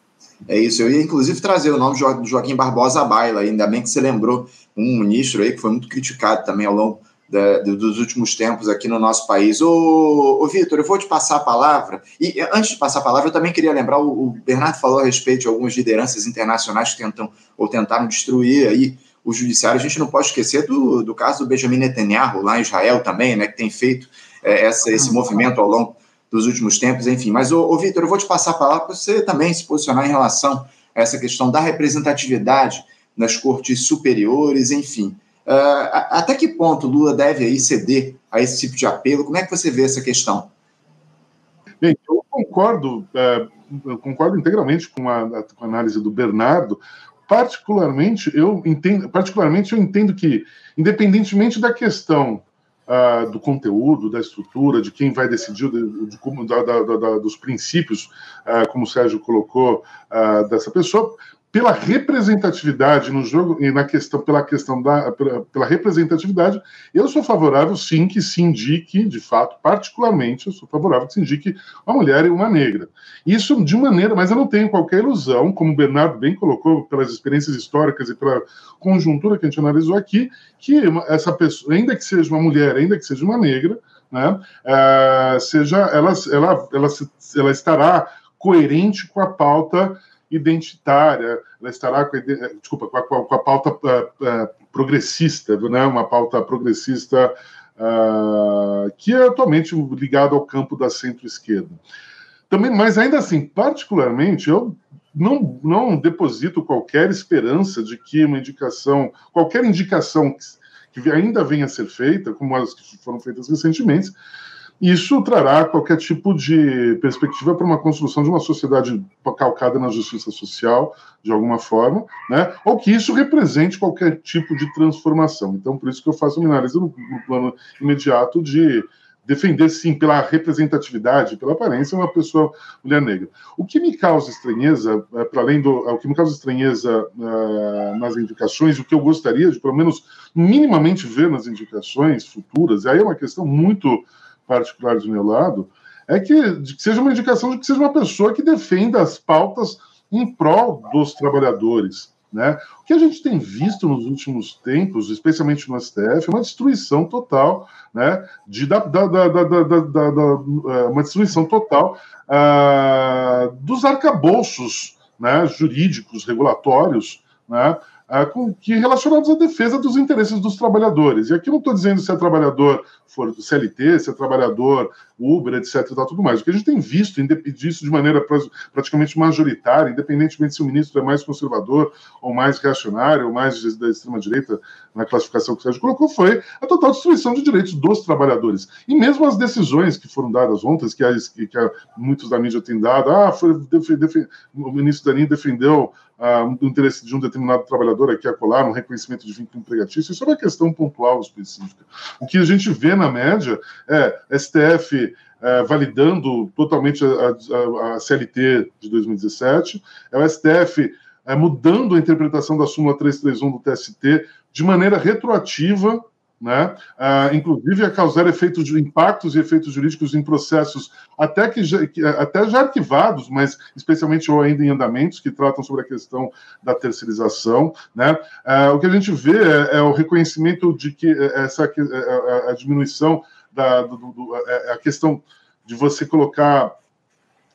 É isso, eu ia inclusive trazer o nome de Joaquim Barbosa baila, ainda bem que você lembrou um ministro aí que foi muito criticado também ao longo da, dos últimos tempos aqui no nosso país. Ô, ô Vitor, eu vou te passar a palavra, e antes de passar a palavra, eu também queria lembrar, o, o Bernardo falou a respeito de algumas lideranças internacionais que tentam ou tentaram destruir aí o judiciário, a gente não pode esquecer do, do caso do Benjamin Netanyahu, lá em Israel também, né, que tem feito é, essa, esse movimento ao longo dos últimos tempos, enfim. Mas, ô, ô Vitor, eu vou te passar a palavra para você também se posicionar em relação a essa questão da representatividade nas cortes superiores, enfim. Uh, até que ponto Lula deve aí ceder a esse tipo de apelo? Como é que você vê essa questão? Bem, eu concordo, é, eu concordo integralmente com a, com a, análise do Bernardo. Particularmente, eu entendo, particularmente eu entendo que, independentemente da questão uh, do conteúdo, da estrutura, de quem vai decidir, de, de da, dos princípios, uh, como o Sérgio colocou, uh, dessa pessoa. Pela representatividade no jogo e na questão pela questão da pela, pela, representatividade, eu sou favorável sim que se indique, de fato, particularmente, eu sou favorável que se indique uma mulher e uma negra. Isso de maneira, mas eu não tenho qualquer ilusão, como o Bernardo bem colocou pelas experiências históricas e pela conjuntura que a gente analisou aqui, que essa pessoa, ainda que seja uma mulher, ainda que seja uma negra, né, uh, seja ela, ela, ela, ela estará coerente com a pauta identitária, ela estará com a, desculpa, com a, com a pauta uh, progressista, né? uma pauta progressista uh, que é atualmente ligada ao campo da centro-esquerda. Também, mas ainda assim, particularmente, eu não, não deposito qualquer esperança de que uma indicação, qualquer indicação que, que ainda venha a ser feita, como as que foram feitas recentemente, isso trará qualquer tipo de perspectiva para uma construção de uma sociedade calcada na justiça social, de alguma forma, né? ou que isso represente qualquer tipo de transformação. Então, por isso que eu faço uma análise no, no plano imediato de defender, sim, pela representatividade, pela aparência, uma pessoa mulher negra. O que me causa estranheza, é, para além do. O que me causa estranheza uh, nas indicações, o que eu gostaria de, pelo menos, minimamente ver nas indicações futuras, e aí é uma questão muito particular do meu lado, é que, que seja uma indicação de que seja uma pessoa que defenda as pautas em prol dos trabalhadores. Né? O que a gente tem visto nos últimos tempos, especialmente no STF, é uma destruição total, né? De, da, da, da, da é, uma destruição total uh, dos arcabouços né, jurídicos, regulatórios, né, com, que relacionados à defesa dos interesses dos trabalhadores. E aqui não estou dizendo se é trabalhador for do CLT, se é trabalhador Uber, etc. E tudo mais. O que a gente tem visto disso de maneira praticamente majoritária, independentemente se o ministro é mais conservador ou mais reacionário ou mais da extrema-direita na classificação que o Sérgio colocou, foi a total destruição de direitos dos trabalhadores. E mesmo as decisões que foram dadas ontem, que, a, que a, muitos da mídia têm dado, ah, foi, o ministro Danin defendeu ah, o interesse de um determinado trabalhador aqui a colar, um reconhecimento de vínculo empregatício, isso é uma questão pontual específica. O que a gente vê na média é STF validando totalmente a, a, a, CLT de 2017, é o STF é, mudando a interpretação da súmula 331 do TST de maneira retroativa né? Uh, inclusive a causar efeitos de impactos e efeitos jurídicos em processos até que, já, até já arquivados, mas especialmente ou ainda em andamentos que tratam sobre a questão da terceirização, né? O que a gente vê é, é, o reconhecimento de que essa a, a diminuição da do, do, a, a questão de você colocar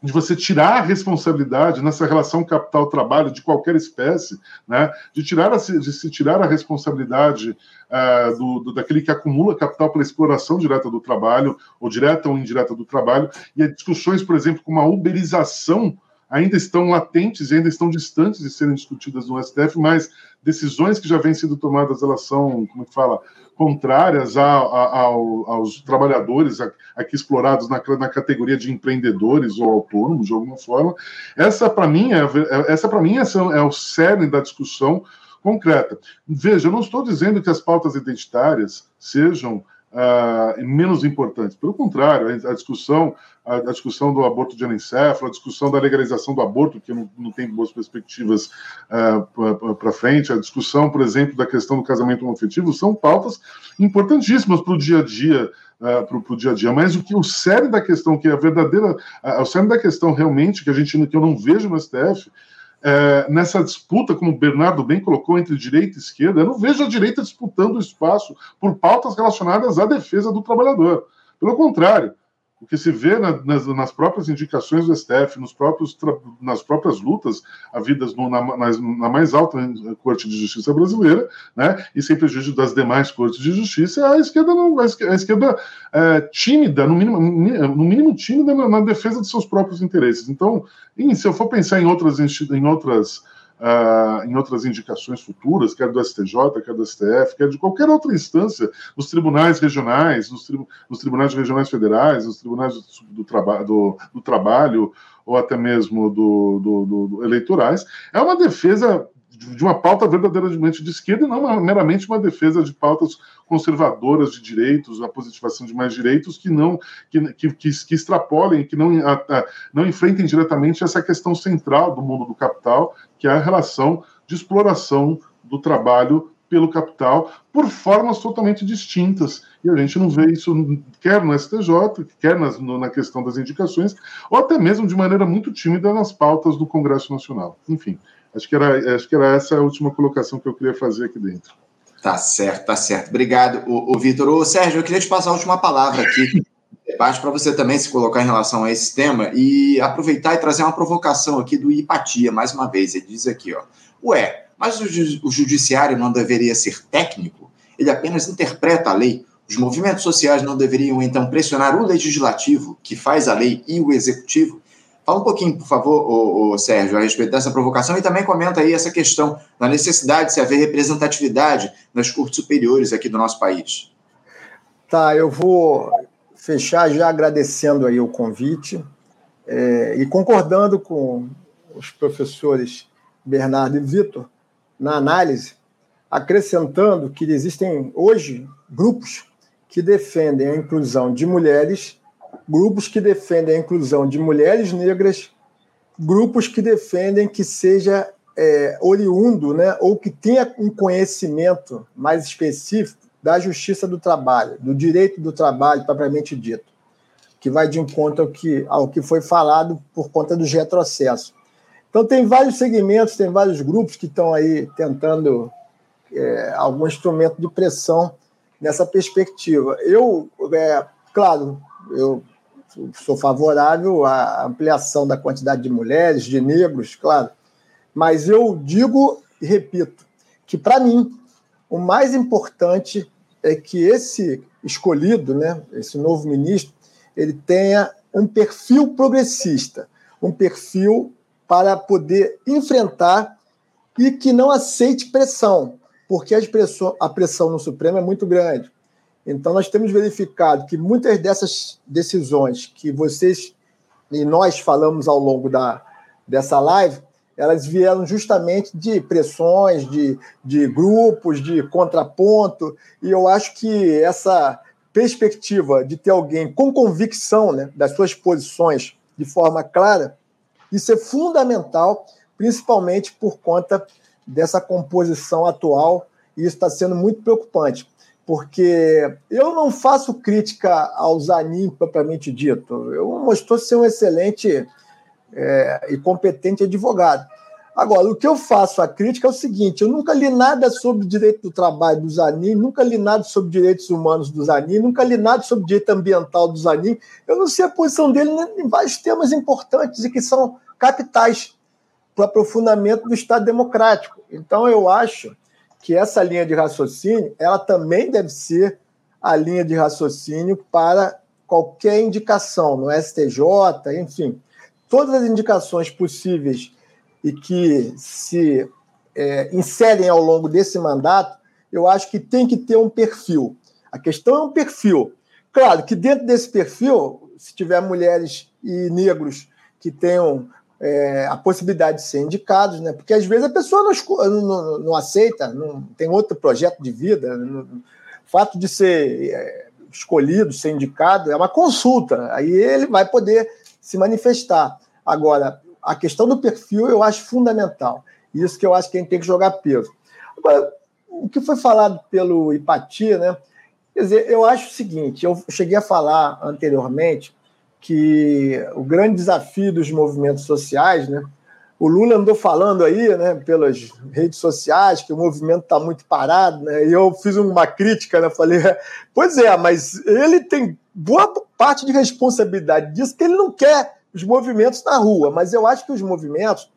de você tirar a responsabilidade nessa relação capital-trabalho de qualquer espécie, né? de, tirar a, de se tirar a responsabilidade uh, do, do, daquele que acumula capital pela exploração direta do trabalho, ou direta ou indireta do trabalho, e discussões, por exemplo, como a uberização ainda estão latentes e ainda estão distantes de serem discutidas no STF, mas decisões que já vêm sendo tomadas, elas são, como é que fala, contrárias a, a, aos trabalhadores aqui explorados na, na, categoria de empreendedores ou autônomos, de alguma forma. Essa, para mim, é, é essa, mim, essa é o cerne da discussão concreta. Veja, eu não estou dizendo que as pautas identitárias sejam uh, menos importantes. Pelo contrário, a, discussão, a, a, discussão do aborto de anencefalo, a discussão da legalização do aborto, que não, não tem boas perspectivas uh, para frente, a discussão, por exemplo, da questão do casamento homoafetivo, são pautas importantíssimas para o dia a dia. Uh, para o dia a dia, mas o que o sério da questão, que é a verdadeira, uh, o sério da questão realmente que a gente que eu não vejo no STF é, nessa disputa, como o Bernardo bem colocou, entre direita e esquerda, eu não vejo a direita disputando espaço por pautas relacionadas à defesa do trabalhador. Pelo contrário, o que se vê na, nas, nas, próprias indicações do STF, nos próprios, nas próprias lutas havidas no, na, na, na, mais alta Corte de Justiça brasileira, né, e sem prejuízo das demais cortes de justiça, a esquerda não, a esquerda é, tímida, no mínimo, no mínimo tímida na, defesa de seus próprios interesses. Então, em, se eu for pensar em outras, em outras uh, em outras indicações futuras, quer do STJ, quer do STF, quer de qualquer outra instância, nos tribunais regionais, nos, tri nos tribunais regionais federais, nos tribunais do, do, do, do trabalho ou até mesmo do, eleitorais, é uma defesa de uma pauta verdadeiramente de esquerda e não meramente uma defesa de pautas conservadoras de direitos, a positivação de mais direitos que não que, que, que extrapolem, que não, a, a, não enfrentem diretamente essa questão central do mundo do capital, que é a relação de exploração do trabalho pelo capital por formas totalmente distintas. E a gente não vê isso quer no STJ, quer nas, no, na questão das indicações, ou até mesmo de maneira muito tímida nas pautas do Congresso Nacional. Enfim, acho que era, acho que era essa a última colocação que eu queria fazer aqui dentro. Tá certo, tá certo. Obrigado, o, o Vitor. Ô, Sérgio, eu queria te passar a última palavra aqui debate para você também se colocar em relação a esse tema e aproveitar e trazer uma provocação aqui do Hipatia, mais uma vez. Ele diz aqui, ó, ué, mas o, o judiciário não deveria ser técnico? Ele apenas interpreta a lei. Os movimentos sociais não deveriam, então, pressionar o legislativo, que faz a lei, e o executivo? Fala um pouquinho, por favor, ô, Sérgio, a respeito dessa provocação e também comenta aí essa questão da necessidade de se haver representatividade nas cortes superiores aqui do nosso país. Tá, eu vou fechar já agradecendo aí o convite é, e concordando com os professores Bernardo e Vitor na análise, acrescentando que existem hoje grupos que defendem a inclusão de mulheres, grupos que defendem a inclusão de mulheres negras, grupos que defendem que seja é, oriundo, né, ou que tenha um conhecimento mais específico da justiça do trabalho, do direito do trabalho propriamente dito, que vai de encontro ao que, ao que foi falado por conta dos retrocessos. Então, tem vários segmentos, tem vários grupos que estão aí tentando é, algum instrumento de pressão nessa perspectiva. Eu, é, claro, eu sou favorável à ampliação da quantidade de mulheres, de negros, claro, mas eu digo e repito que, para mim, o mais importante é que esse escolhido, né, esse novo ministro, ele tenha um perfil progressista, um perfil para poder enfrentar e que não aceite pressão, porque a pressão, a pressão no Supremo é muito grande. Então, nós temos verificado que muitas dessas decisões que vocês e nós falamos ao longo da, dessa live, elas vieram justamente de pressões, de, de grupos, de contraponto, e eu acho que essa perspectiva de ter alguém com convicção né, das suas posições de forma clara isso é fundamental, principalmente por conta dessa composição atual, e isso está sendo muito preocupante, porque eu não faço crítica ao Zanin propriamente dito. Eu mostrou ser um excelente é, e competente advogado. Agora, o que eu faço a crítica é o seguinte: eu nunca li nada sobre direito do trabalho do Zanin, nunca li nada sobre direitos humanos do Zanin, nunca li nada sobre direito ambiental do Zanin. Eu não sei a posição dele em vários temas importantes e que são capitais para o aprofundamento do Estado democrático. Então, eu acho que essa linha de raciocínio ela também deve ser a linha de raciocínio para qualquer indicação no STJ, enfim, todas as indicações possíveis e que se é, inserem ao longo desse mandato, eu acho que tem que ter um perfil. A questão é um perfil. Claro que dentro desse perfil, se tiver mulheres e negros que tenham é, a possibilidade de ser indicados, né? porque às vezes a pessoa não, não, não aceita, não tem outro projeto de vida. Não, o fato de ser é, escolhido, ser indicado, é uma consulta, aí ele vai poder se manifestar. Agora, a questão do perfil eu acho fundamental. Isso que eu acho que a gente tem que jogar peso. Agora, o que foi falado pelo Ipati, né? Quer dizer, eu acho o seguinte: eu cheguei a falar anteriormente que o grande desafio dos movimentos sociais, né? O Lula andou falando aí, né, pelas redes sociais, que o movimento está muito parado, né? E eu fiz uma crítica, né? Falei, pois é, mas ele tem boa parte de responsabilidade disso, que ele não quer os movimentos na rua, mas eu acho que os movimentos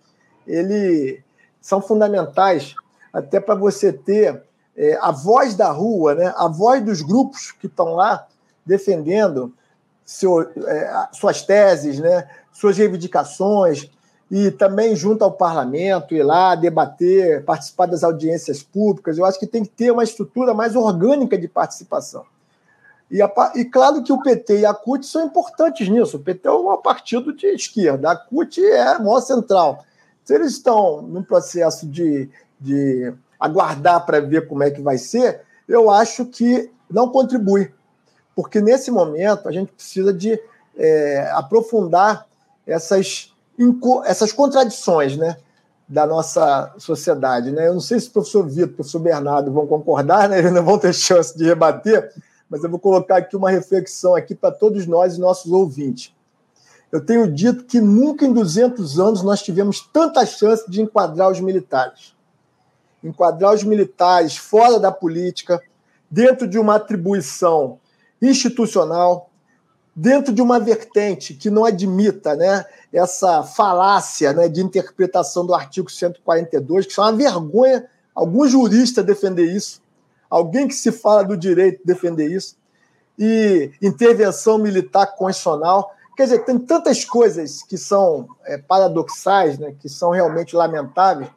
ele são fundamentais até para você ter é, a voz da rua, né? A voz dos grupos que estão lá defendendo seu, é, suas teses, né, suas reivindicações, e também junto ao parlamento, ir lá debater, participar das audiências públicas. Eu acho que tem que ter uma estrutura mais orgânica de participação. E, a, e claro que o PT e a CUT são importantes nisso. O PT é um partido de esquerda, a CUT é a maior central. Se eles estão num processo de, de aguardar para ver como é que vai ser, eu acho que não contribui. Porque nesse momento a gente precisa de é, aprofundar essas, essas contradições né, da nossa sociedade. Né? Eu não sei se o professor Vitor o professor Bernardo vão concordar, né? eles não vão ter chance de rebater, mas eu vou colocar aqui uma reflexão aqui para todos nós e nossos ouvintes. Eu tenho dito que nunca em 200 anos nós tivemos tanta chance de enquadrar os militares. Enquadrar os militares fora da política, dentro de uma atribuição institucional, dentro de uma vertente que não admita né, essa falácia né, de interpretação do artigo 142, que é uma vergonha. Algum jurista defender isso, alguém que se fala do direito defender isso, e intervenção militar constitucional. Quer dizer, tem tantas coisas que são é, paradoxais, né, que são realmente lamentáveis,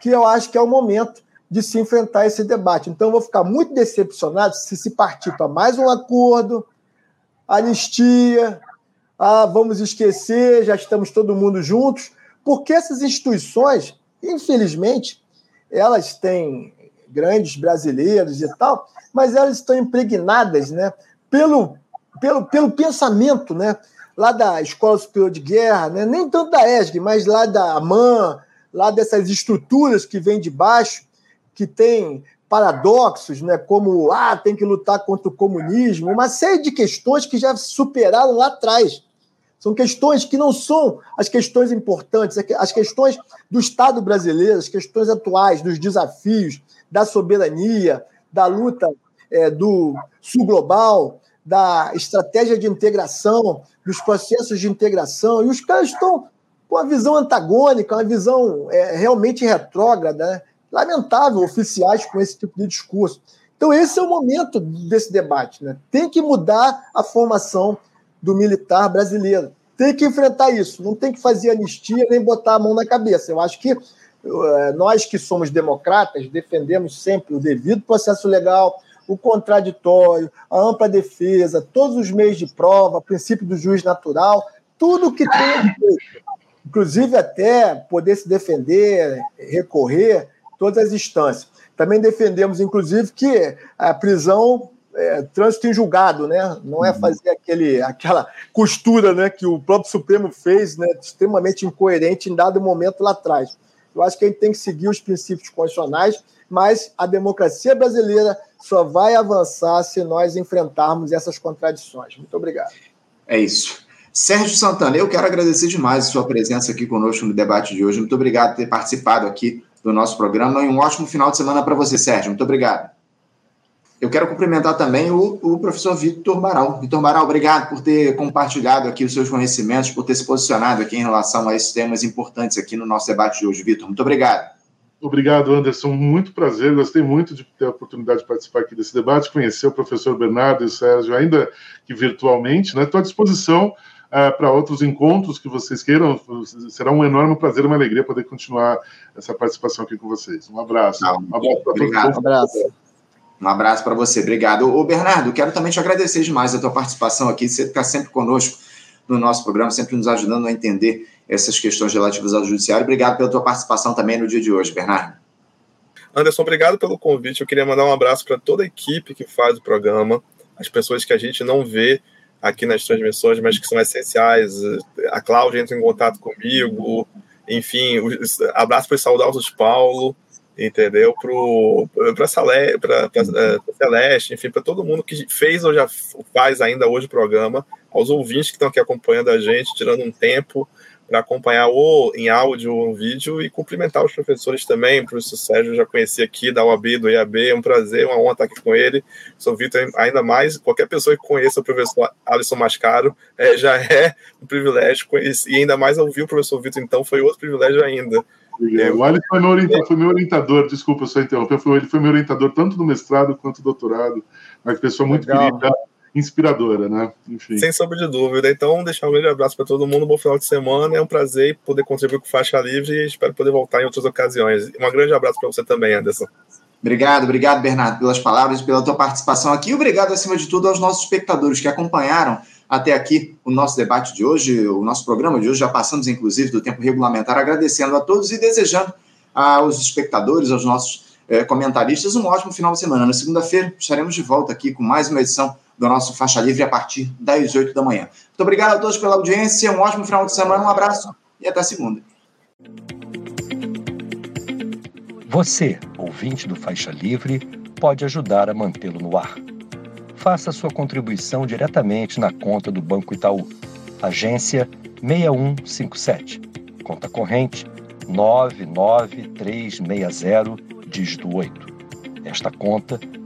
que eu acho que é o momento de se enfrentar esse debate. Então, vou ficar muito decepcionado se se partir para mais um acordo, anistia, ah, vamos esquecer, já estamos todo mundo juntos, porque essas instituições, infelizmente, elas têm grandes brasileiros e tal, mas elas estão impregnadas né, pelo, pelo, pelo pensamento né, lá da Escola Superior de Guerra, né, nem tanto da ESG, mas lá da AMAN, lá dessas estruturas que vêm de baixo, que tem paradoxos, né, como ah, tem que lutar contra o comunismo, uma série de questões que já superaram lá atrás. São questões que não são as questões importantes, é as questões do Estado brasileiro, as questões atuais, dos desafios, da soberania, da luta é, do sul global, da estratégia de integração, dos processos de integração. E os caras estão com uma visão antagônica, uma visão é, realmente retrógrada. Né? Lamentável oficiais com esse tipo de discurso. Então, esse é o momento desse debate. Né? Tem que mudar a formação do militar brasileiro. Tem que enfrentar isso. Não tem que fazer anistia nem botar a mão na cabeça. Eu acho que eh, nós que somos democratas defendemos sempre o devido processo legal, o contraditório, a ampla defesa, todos os meios de prova, o princípio do juiz natural, tudo que tem, inclusive até poder se defender, recorrer todas as instâncias. Também defendemos, inclusive, que a prisão é, trânsito em julgado, né? Não é uhum. fazer aquele, aquela costura né, que o próprio Supremo fez, né, extremamente incoerente em dado momento lá atrás. Eu acho que a gente tem que seguir os princípios constitucionais, mas a democracia brasileira só vai avançar se nós enfrentarmos essas contradições. Muito obrigado. É isso. Sérgio Santana, eu quero agradecer demais a sua presença aqui conosco no debate de hoje. Muito obrigado por ter participado aqui do nosso programa e um ótimo final de semana para você, Sérgio. Muito obrigado. Eu quero cumprimentar também o, o professor Vitor Baral. Vitor Baral, obrigado por ter compartilhado aqui os seus conhecimentos, por ter se posicionado aqui em relação a esses temas importantes aqui no nosso debate de hoje, Vitor. Muito obrigado. Obrigado, Anderson. Muito prazer. Gostei muito de ter a oportunidade de participar aqui desse debate, conhecer o professor Bernardo e o Sérgio, ainda que virtualmente. Estou né? à disposição uh, para outros encontros que vocês queiram. Será um enorme prazer e uma alegria poder continuar essa participação aqui com vocês. Um abraço. Não, um abraço para todos. Um abraço. Um abraço para você, obrigado. Ô, Bernardo, quero também te agradecer demais a tua participação aqui, você está sempre conosco no nosso programa, sempre nos ajudando a entender essas questões relativas ao judiciário. Obrigado pela tua participação também no dia de hoje, Bernardo. Anderson, obrigado pelo convite. Eu queria mandar um abraço para toda a equipe que faz o programa, as pessoas que a gente não vê aqui nas transmissões, mas que são essenciais. A Cláudia entra em contato comigo, enfim, abraço para os saudosos Paulo, entendeu? Para a Celeste, enfim, para todo mundo que fez ou já faz ainda hoje o programa, aos ouvintes que estão aqui acompanhando a gente, tirando um tempo para acompanhar ou em áudio ou em vídeo e cumprimentar os professores também. O professor Sérgio já conheci aqui da UAB, do IAB, é um prazer, uma honra estar aqui com ele. Sou Vitor, ainda mais, qualquer pessoa que conheça o professor Alisson Mascaro é, já é um privilégio, e ainda mais ouvir o professor Vitor, então foi outro privilégio ainda. É, o Alisson foi meu, orientador, foi meu orientador, desculpa só interromper, ele foi meu orientador tanto no mestrado quanto no doutorado, uma pessoa muito Legal. querida inspiradora, né? Enfim. Sem sombra de dúvida. Então, deixar um grande abraço para todo mundo, um bom final de semana. É um prazer poder contribuir com Faixa Livre e espero poder voltar em outras ocasiões. Um grande abraço para você também, Anderson. Obrigado, obrigado, Bernardo, pelas palavras e pela tua participação aqui. Obrigado, acima de tudo, aos nossos espectadores que acompanharam até aqui o nosso debate de hoje, o nosso programa de hoje. Já passamos, inclusive, do tempo regulamentar, agradecendo a todos e desejando aos espectadores, aos nossos é, comentaristas, um ótimo final de semana. Na segunda-feira estaremos de volta aqui com mais uma edição do nosso Faixa Livre a partir das 8 da manhã. Muito obrigado a todos pela audiência, um ótimo final de semana, um abraço e até segunda. Você, ouvinte do Faixa Livre, pode ajudar a mantê-lo no ar. Faça sua contribuição diretamente na conta do Banco Itaú. Agência 6157. Conta corrente 99360, dígito 8. Esta conta